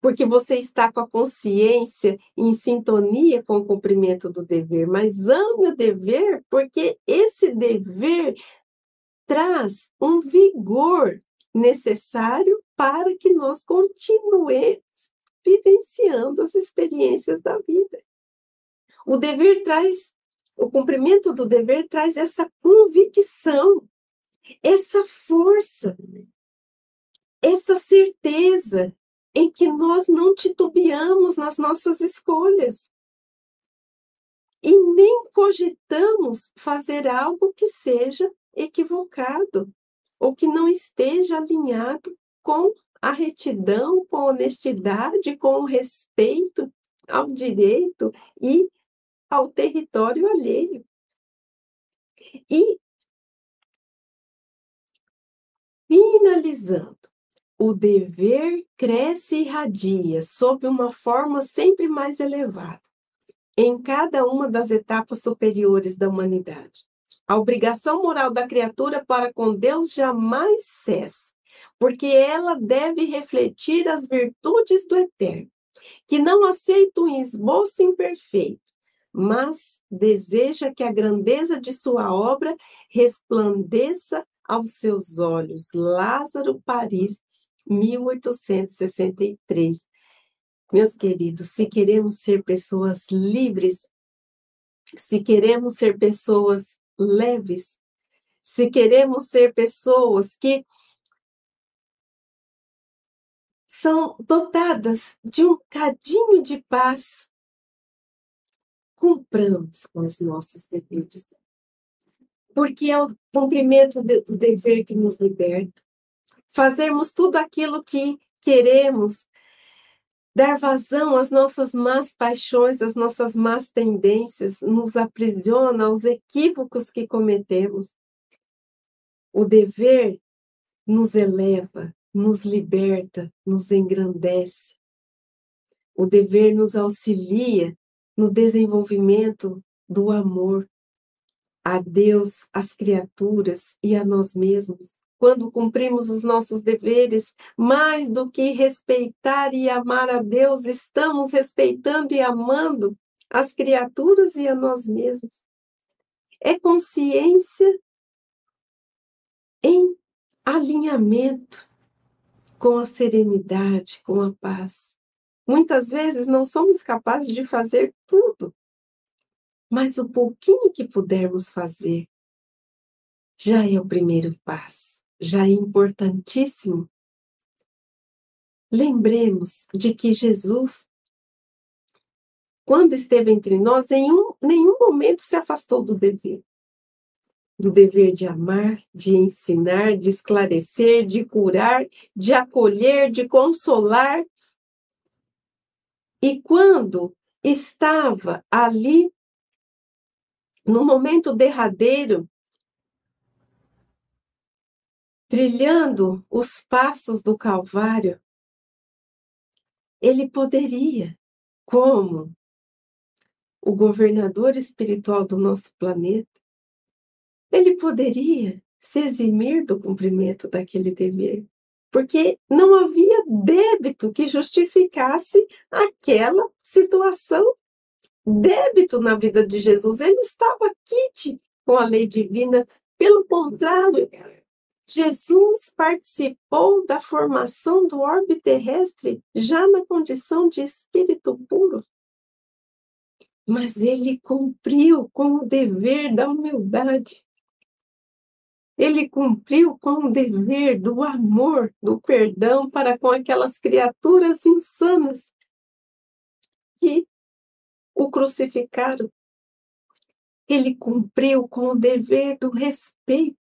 porque você está com a consciência em sintonia com o cumprimento do dever, mas ame o dever, porque esse dever traz um vigor necessário para que nós continuemos vivenciando as experiências da vida. O dever traz, o cumprimento do dever traz essa convicção, essa força, essa certeza em que nós não titubeamos nas nossas escolhas e nem cogitamos fazer algo que seja equivocado ou que não esteja alinhado com a retidão, com a honestidade, com o respeito ao direito e ao território alheio. E, finalizando, o dever cresce e irradia sob uma forma sempre mais elevada, em cada uma das etapas superiores da humanidade. A obrigação moral da criatura para com Deus jamais cessa, porque ela deve refletir as virtudes do Eterno, que não aceita um esboço imperfeito, mas deseja que a grandeza de sua obra resplandeça aos seus olhos. Lázaro, Paris, 1863. Meus queridos, se queremos ser pessoas livres, se queremos ser pessoas leves, se queremos ser pessoas que são dotadas de um cadinho de paz, cumpramos com os nossos deveres. Porque é o cumprimento do dever que nos liberta. Fazermos tudo aquilo que queremos, dar vazão às nossas más paixões, às nossas más tendências, nos aprisiona aos equívocos que cometemos. O dever nos eleva, nos liberta, nos engrandece. O dever nos auxilia no desenvolvimento do amor a Deus, às criaturas e a nós mesmos quando cumprimos os nossos deveres, mais do que respeitar e amar a Deus, estamos respeitando e amando as criaturas e a nós mesmos. É consciência em alinhamento com a serenidade, com a paz. Muitas vezes não somos capazes de fazer tudo, mas o pouquinho que pudermos fazer já é o primeiro passo já é importantíssimo. Lembremos de que Jesus, quando esteve entre nós, em um, nenhum momento se afastou do dever. Do dever de amar, de ensinar, de esclarecer, de curar, de acolher, de consolar. E quando estava ali, no momento derradeiro, trilhando os passos do Calvário, ele poderia, como o governador espiritual do nosso planeta, ele poderia se eximir do cumprimento daquele dever, porque não havia débito que justificasse aquela situação. Débito na vida de Jesus, ele estava quite com a lei divina, pelo contrário, Jesus participou da formação do orbe terrestre já na condição de espírito puro. Mas ele cumpriu com o dever da humildade. Ele cumpriu com o dever do amor, do perdão para com aquelas criaturas insanas que o crucificaram. Ele cumpriu com o dever do respeito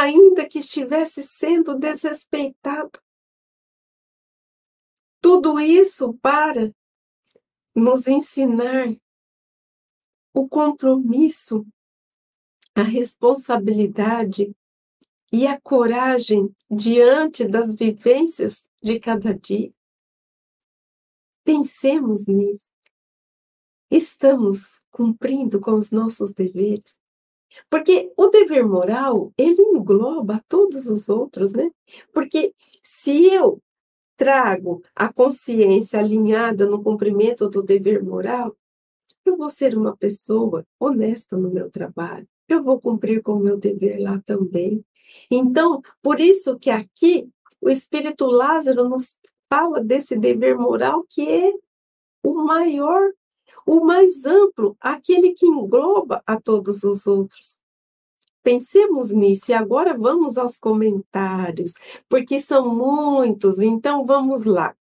ainda que estivesse sendo desrespeitado. Tudo isso para nos ensinar o compromisso, a responsabilidade e a coragem diante das vivências de cada dia. Pensemos nisso. Estamos cumprindo com os nossos deveres. Porque o dever moral, ele engloba todos os outros, né? Porque se eu trago a consciência alinhada no cumprimento do dever moral, eu vou ser uma pessoa honesta no meu trabalho, eu vou cumprir com o meu dever lá também. Então, por isso que aqui o Espírito Lázaro nos fala desse dever moral que é o maior, o mais amplo, aquele que engloba a todos os outros. Pensemos nisso e agora vamos aos comentários, porque são muitos, então vamos lá.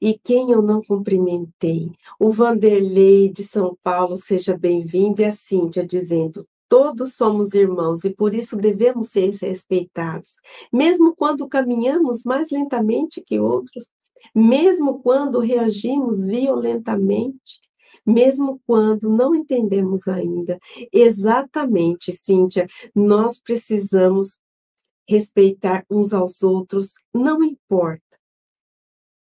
E quem eu não cumprimentei? O Vanderlei de São Paulo, seja bem-vindo, e a Cíntia dizendo: todos somos irmãos e por isso devemos ser respeitados, mesmo quando caminhamos mais lentamente que outros, mesmo quando reagimos violentamente, mesmo quando não entendemos ainda. Exatamente, Cíntia, nós precisamos respeitar uns aos outros, não importa.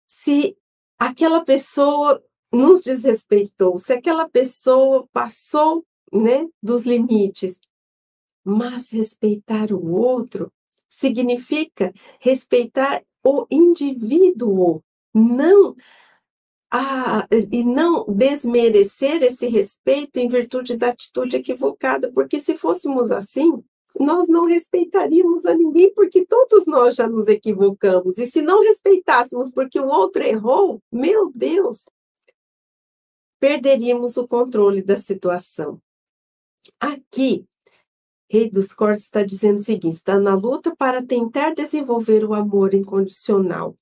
Se aquela pessoa nos desrespeitou, se aquela pessoa passou né, dos limites, mas respeitar o outro significa respeitar o indivíduo, não a, e não desmerecer esse respeito em virtude da atitude equivocada, porque se fôssemos assim, nós não respeitaríamos a ninguém, porque todos nós já nos equivocamos. E se não respeitássemos porque o outro errou, meu Deus, perderíamos o controle da situação. Aqui, Rei dos Cortes está dizendo o seguinte: está na luta para tentar desenvolver o amor incondicional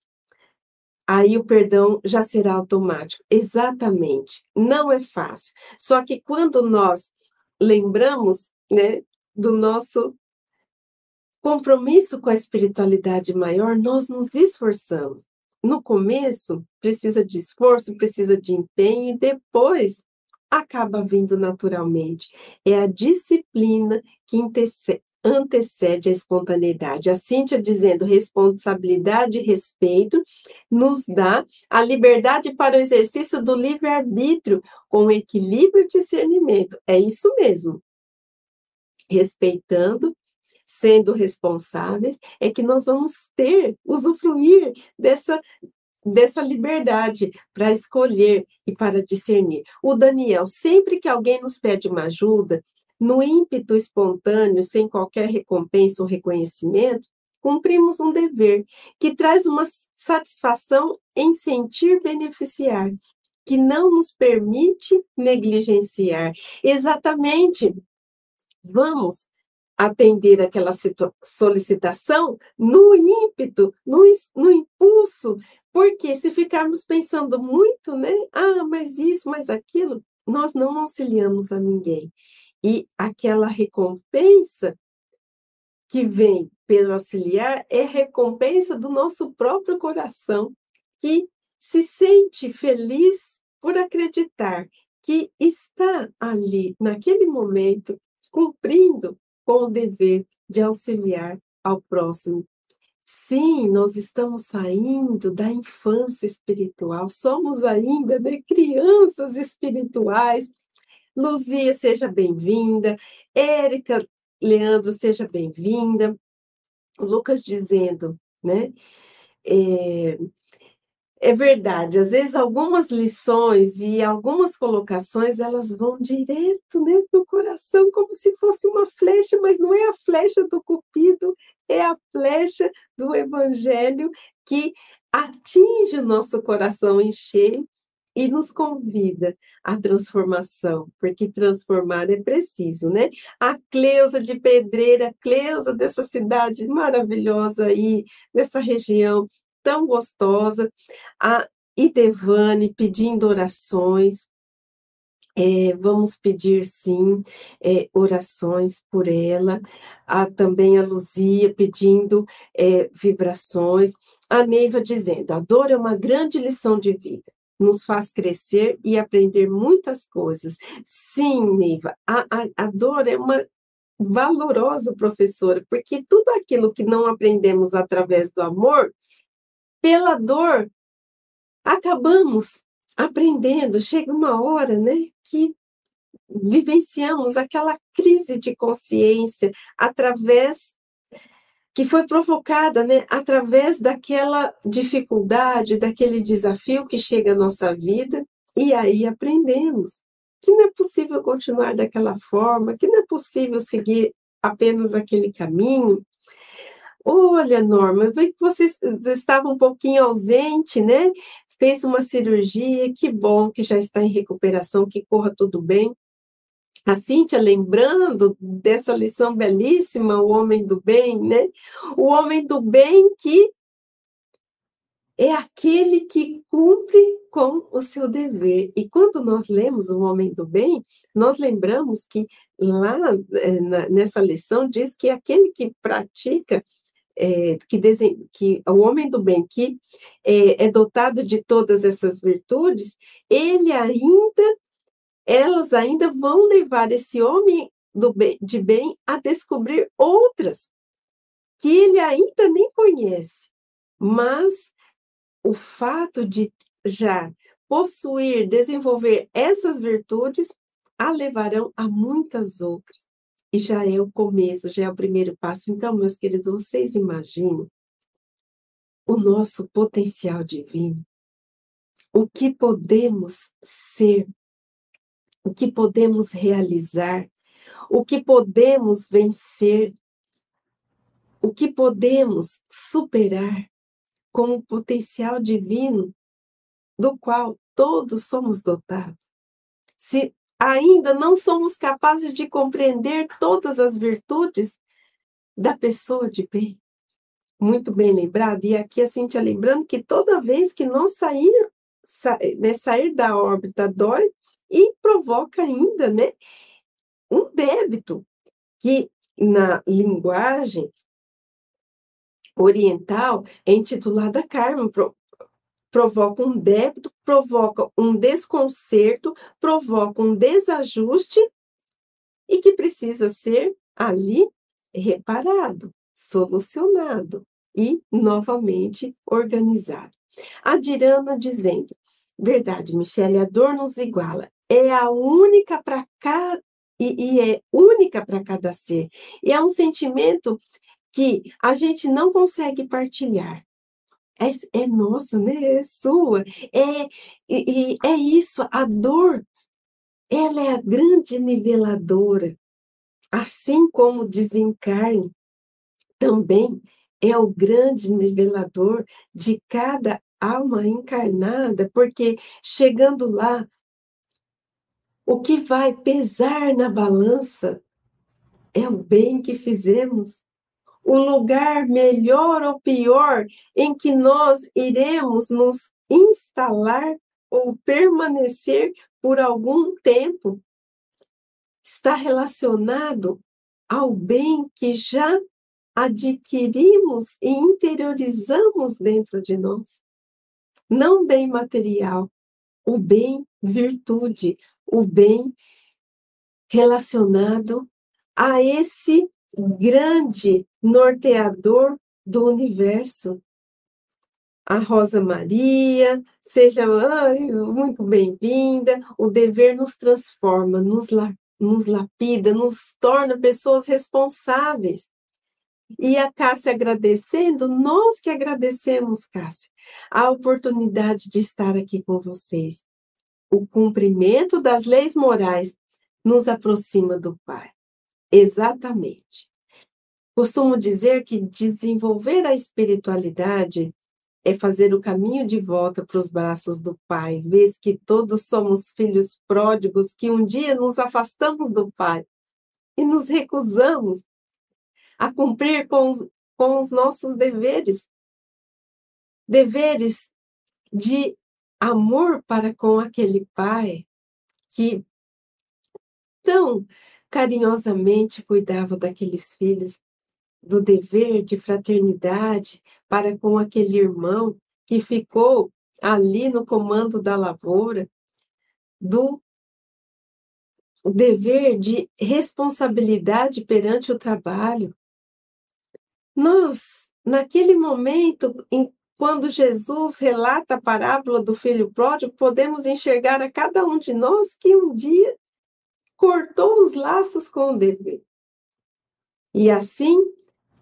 aí o perdão já será automático. Exatamente. Não é fácil. Só que quando nós lembramos, né, do nosso compromisso com a espiritualidade maior, nós nos esforçamos. No começo, precisa de esforço, precisa de empenho, e depois acaba vindo naturalmente. É a disciplina que antecede a espontaneidade. A Cíntia dizendo responsabilidade e respeito nos dá a liberdade para o exercício do livre-arbítrio com equilíbrio e discernimento. É isso mesmo. Respeitando, sendo responsáveis, é que nós vamos ter, usufruir dessa dessa liberdade para escolher e para discernir. O Daniel, sempre que alguém nos pede uma ajuda, no ímpeto espontâneo, sem qualquer recompensa ou reconhecimento, cumprimos um dever que traz uma satisfação em sentir beneficiar, que não nos permite negligenciar. Exatamente. Vamos atender aquela solicitação no ímpeto, no, no impulso, porque se ficarmos pensando muito, né? Ah, mas isso, mas aquilo, nós não auxiliamos a ninguém. E aquela recompensa que vem pelo auxiliar é recompensa do nosso próprio coração, que se sente feliz por acreditar que está ali, naquele momento, cumprindo com o dever de auxiliar ao próximo. Sim, nós estamos saindo da infância espiritual, somos ainda né, crianças espirituais, Luzia, seja bem-vinda. Érica, Leandro, seja bem-vinda. Lucas dizendo, né? É, é verdade, às vezes algumas lições e algumas colocações elas vão direto né, no coração, como se fosse uma flecha, mas não é a flecha do cupido, é a flecha do evangelho que atinge o nosso coração em cheio e nos convida à transformação, porque transformar é preciso, né? A Cleusa de Pedreira, Cleusa dessa cidade maravilhosa aí, dessa região tão gostosa, a Idevane pedindo orações, é, vamos pedir sim é, orações por ela, a, também a Luzia pedindo é, vibrações, a Neiva dizendo: a dor é uma grande lição de vida nos faz crescer e aprender muitas coisas. Sim, Neiva, a, a, a dor é uma valorosa professora, porque tudo aquilo que não aprendemos através do amor, pela dor, acabamos aprendendo. Chega uma hora, né, que vivenciamos aquela crise de consciência através que foi provocada né, através daquela dificuldade, daquele desafio que chega à nossa vida, e aí aprendemos. que não é possível continuar daquela forma, que não é possível seguir apenas aquele caminho. Olha, Norma, eu vi que você estava um pouquinho ausente, né? Fez uma cirurgia, que bom que já está em recuperação, que corra tudo bem. A Cíntia lembrando dessa lição belíssima, o homem do bem, né? O homem do bem que é aquele que cumpre com o seu dever. E quando nós lemos o Homem do Bem, nós lembramos que lá eh, nessa lição diz que aquele que pratica, é, que, desen... que o homem do bem que é, é dotado de todas essas virtudes, ele ainda, elas ainda vão levar esse homem bem, de bem a descobrir outras que ele ainda nem conhece, mas o fato de já possuir, desenvolver essas virtudes, a levarão a muitas outras. E já é o começo, já é o primeiro passo. Então, meus queridos, vocês imaginam o nosso potencial divino, o que podemos ser, o que podemos realizar, o que podemos vencer, o que podemos superar com o potencial divino do qual todos somos dotados. Se ainda não somos capazes de compreender todas as virtudes da pessoa de bem. Muito bem lembrado. E aqui a Cintia lembrando que toda vez que nós sair, sa, né, sair da órbita dói e provoca ainda né, um débito, que na linguagem oriental é intitulada karma, pro, provoca um débito, provoca um desconcerto, provoca um desajuste e que precisa ser ali reparado, solucionado e novamente organizado. A Dirana dizendo: verdade, Michele, a dor nos iguala, é a única para cada e, e, é única para cada ser. E é um sentimento que a gente não consegue partilhar. É, é nossa, né? É sua. É, e, e é isso, a dor, ela é a grande niveladora. Assim como o desencarne também é o grande nivelador de cada alma encarnada, porque chegando lá, o que vai pesar na balança é o bem que fizemos o lugar melhor ou pior em que nós iremos nos instalar ou permanecer por algum tempo está relacionado ao bem que já adquirimos e interiorizamos dentro de nós. Não bem material, o bem virtude, o bem relacionado a esse grande norteador do universo. A Rosa Maria, seja muito bem-vinda. O dever nos transforma, nos, nos lapida, nos torna pessoas responsáveis. E a Cássia agradecendo, nós que agradecemos, Cássia, a oportunidade de estar aqui com vocês. O cumprimento das leis morais nos aproxima do Pai. Exatamente. Costumo dizer que desenvolver a espiritualidade é fazer o caminho de volta para os braços do Pai, vez que todos somos filhos pródigos que um dia nos afastamos do Pai e nos recusamos a cumprir com os, com os nossos deveres deveres de amor para com aquele Pai que tão carinhosamente cuidava daqueles filhos, do dever de fraternidade para com aquele irmão que ficou ali no comando da lavoura, do dever de responsabilidade perante o trabalho. Nós, naquele momento, em, quando Jesus relata a parábola do filho pródigo, podemos enxergar a cada um de nós que um dia cortou os laços com o dever. E assim,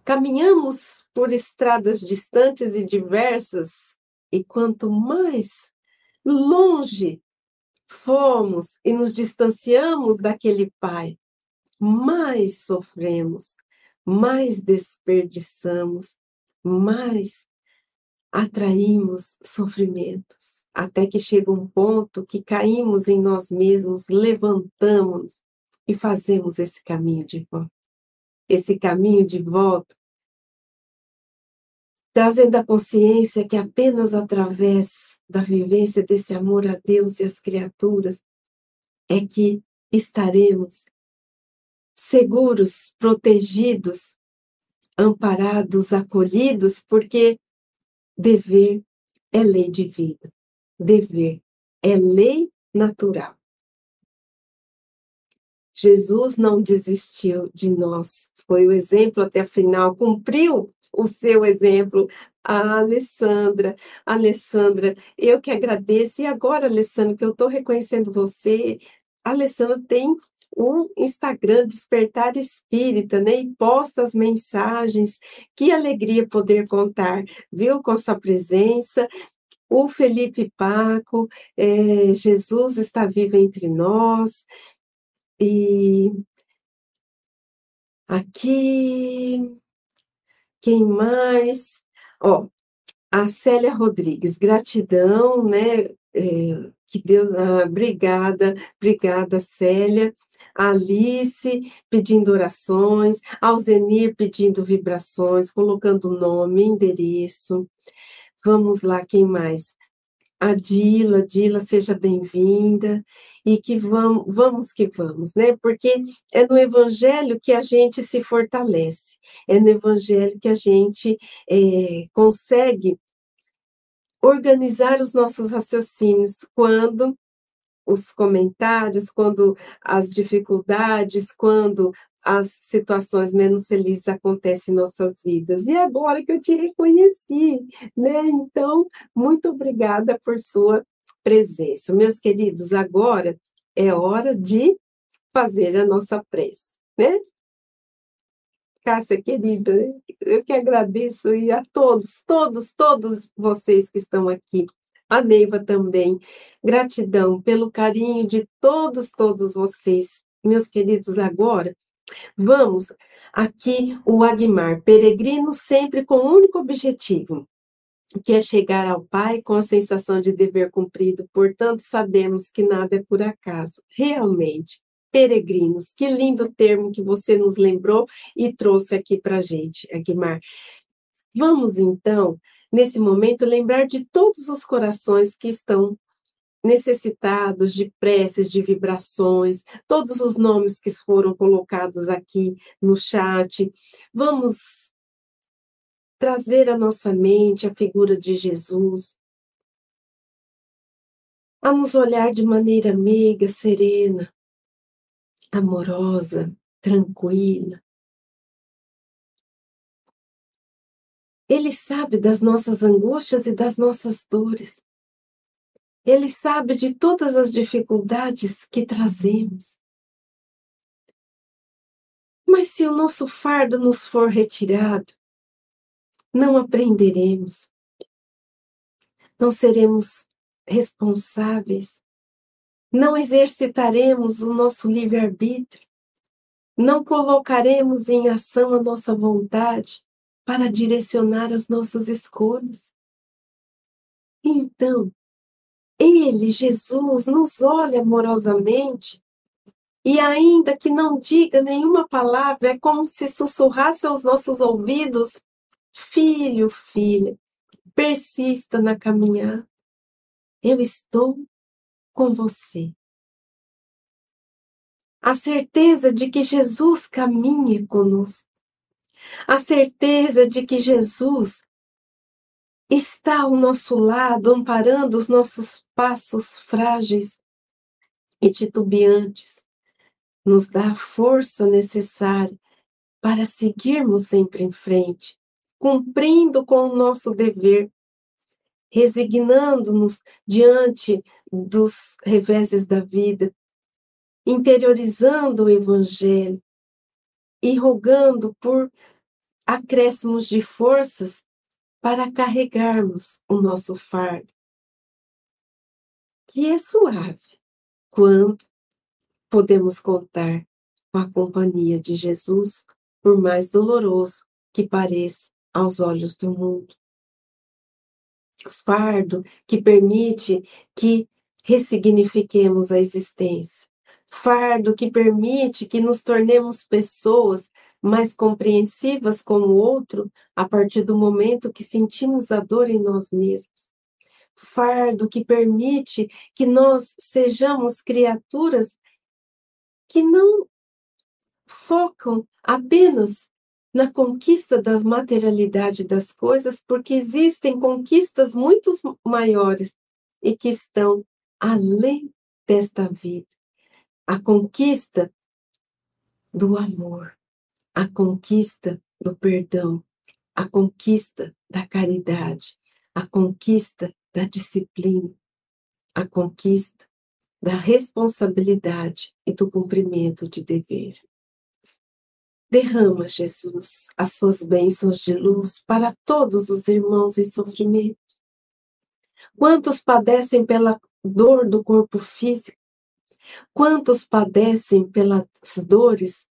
caminhamos por estradas distantes e diversas, e quanto mais longe fomos e nos distanciamos daquele Pai, mais sofremos, mais desperdiçamos, mais atraímos sofrimentos, até que chega um ponto que caímos em nós mesmos, levantamos e fazemos esse caminho de volta. Esse caminho de volta, trazendo a consciência que apenas através da vivência desse amor a Deus e às criaturas é que estaremos seguros, protegidos, amparados, acolhidos, porque dever é lei de vida, dever é lei natural. Jesus não desistiu de nós, foi o exemplo até a final, cumpriu o seu exemplo. A Alessandra, Alessandra, eu que agradeço. E agora, Alessandra, que eu estou reconhecendo você, a Alessandra tem um Instagram Despertar Espírita, né? E posta as mensagens. Que alegria poder contar, viu, com sua presença. O Felipe Paco, é, Jesus está vivo entre nós. E aqui, quem mais? Ó, a Célia Rodrigues, gratidão, né? É, que Deus, ah, obrigada, obrigada, Célia. Alice pedindo orações, Alzenir pedindo vibrações, colocando nome, endereço. Vamos lá, quem mais? A Dila, Dila, seja bem-vinda e que vamos, vamos que vamos, né? Porque é no Evangelho que a gente se fortalece, é no Evangelho que a gente é, consegue organizar os nossos raciocínios quando os comentários, quando as dificuldades, quando as situações menos felizes acontecem em nossas vidas. E é agora que eu te reconheci, né? Então, muito obrigada por sua presença. Meus queridos, agora é hora de fazer a nossa prece, né? Cássia, querida, eu que agradeço e a todos, todos, todos vocês que estão aqui a Neiva também. Gratidão pelo carinho de todos, todos vocês. Meus queridos, agora vamos aqui o Agmar, peregrino sempre com um único objetivo, que é chegar ao Pai com a sensação de dever cumprido. Portanto, sabemos que nada é por acaso. Realmente, peregrinos, que lindo termo que você nos lembrou e trouxe aqui para gente, Agmar. Vamos então nesse momento, lembrar de todos os corações que estão necessitados de preces, de vibrações, todos os nomes que foram colocados aqui no chat. Vamos trazer à nossa mente a figura de Jesus, a nos olhar de maneira meiga, serena, amorosa, tranquila, Ele sabe das nossas angústias e das nossas dores. Ele sabe de todas as dificuldades que trazemos. Mas se o nosso fardo nos for retirado, não aprenderemos, não seremos responsáveis, não exercitaremos o nosso livre-arbítrio, não colocaremos em ação a nossa vontade, para direcionar as nossas escolhas. Então, Ele, Jesus, nos olha amorosamente e, ainda que não diga nenhuma palavra, é como se sussurrasse aos nossos ouvidos: Filho, filha, persista na caminhada. Eu estou com você. A certeza de que Jesus caminha conosco a certeza de que Jesus está ao nosso lado, amparando os nossos passos frágeis e titubeantes, nos dá a força necessária para seguirmos sempre em frente, cumprindo com o nosso dever, resignando-nos diante dos reveses da vida, interiorizando o Evangelho e rogando por acréscimos de forças para carregarmos o nosso fardo, que é suave, quando podemos contar com a companhia de Jesus, por mais doloroso que pareça aos olhos do mundo. Fardo que permite que ressignifiquemos a existência. Fardo que permite que nos tornemos pessoas mais compreensivas com o outro a partir do momento que sentimos a dor em nós mesmos. Fardo que permite que nós sejamos criaturas que não focam apenas na conquista da materialidade das coisas, porque existem conquistas muito maiores e que estão além desta vida. A conquista do amor, a conquista do perdão, a conquista da caridade, a conquista da disciplina, a conquista da responsabilidade e do cumprimento de dever. Derrama, Jesus, as suas bênçãos de luz para todos os irmãos em sofrimento. Quantos padecem pela dor do corpo físico? Quantos padecem pelas dores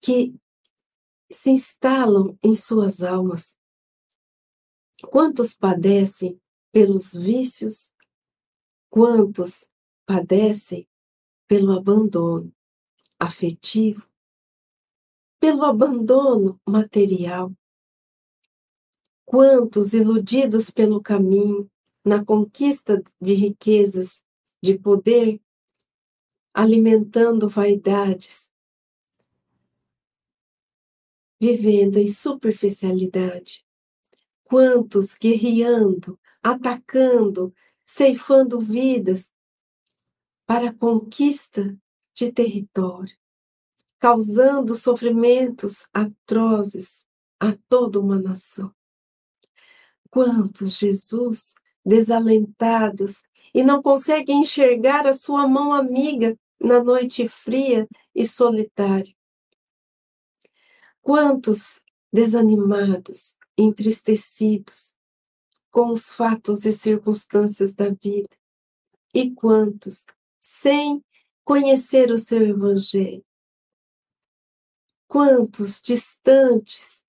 que se instalam em suas almas? Quantos padecem pelos vícios? Quantos padecem pelo abandono? afetivo, pelo abandono material. Quantos iludidos pelo caminho, na conquista de riquezas, de poder, alimentando vaidades, vivendo em superficialidade. Quantos guerreando, atacando, ceifando vidas para conquista de território, causando sofrimentos atrozes a toda uma nação. Quantos, Jesus, desalentados e não conseguem enxergar a sua mão amiga na noite fria e solitária. Quantos desanimados, entristecidos com os fatos e circunstâncias da vida, e quantos sem conhecer o seu Evangelho. Quantos distantes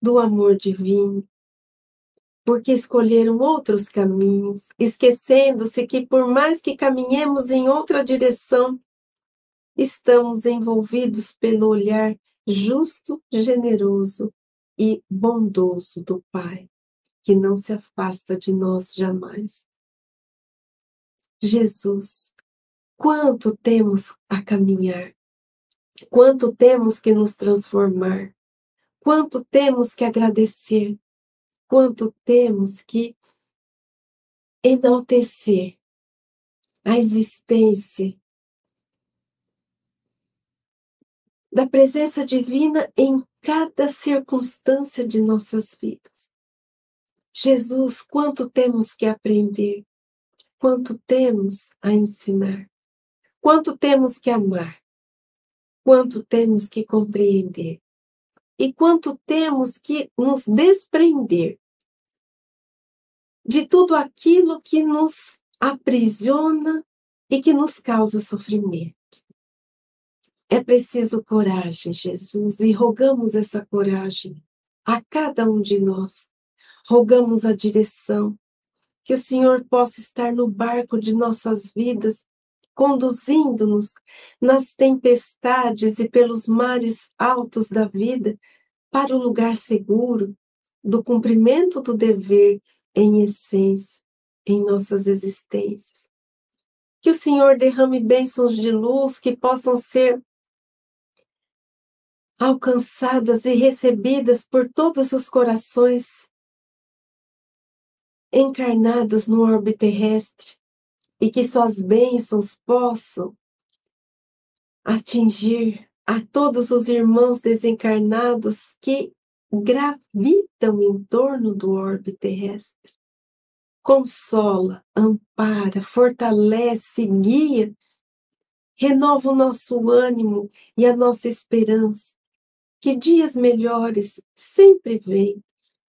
do amor divino, porque escolheram outros caminhos, esquecendo-se que, por mais que caminhemos em outra direção, estamos envolvidos pelo olhar justo, generoso e bondoso do Pai, que não se afasta de nós jamais. Jesus, Quanto temos a caminhar, quanto temos que nos transformar, quanto temos que agradecer, quanto temos que enaltecer a existência da presença divina em cada circunstância de nossas vidas. Jesus, quanto temos que aprender, quanto temos a ensinar. Quanto temos que amar, quanto temos que compreender e quanto temos que nos desprender de tudo aquilo que nos aprisiona e que nos causa sofrimento. É preciso coragem, Jesus, e rogamos essa coragem a cada um de nós. Rogamos a direção, que o Senhor possa estar no barco de nossas vidas conduzindo-nos nas tempestades e pelos mares altos da vida para o lugar seguro do cumprimento do dever em essência em nossas existências. Que o Senhor derrame bênçãos de luz que possam ser alcançadas e recebidas por todos os corações encarnados no orbe terrestre, e que suas bênçãos possam atingir a todos os irmãos desencarnados que gravitam em torno do orbe terrestre. Consola, ampara, fortalece, guia, renova o nosso ânimo e a nossa esperança, que dias melhores sempre vêm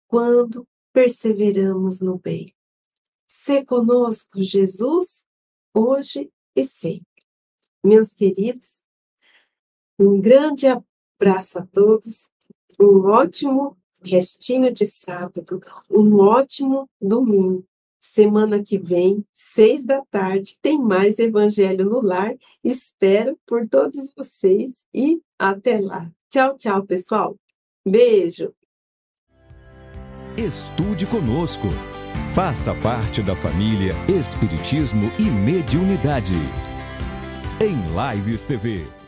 quando perseveramos no bem. Se conosco, Jesus, hoje e sempre. Meus queridos, um grande abraço a todos, um ótimo restinho de sábado, um ótimo domingo. Semana que vem, seis da tarde, tem mais Evangelho no Lar. Espero por todos vocês e até lá. Tchau, tchau, pessoal. Beijo. Estude conosco. Faça parte da família Espiritismo e Mediunidade. Em Lives TV.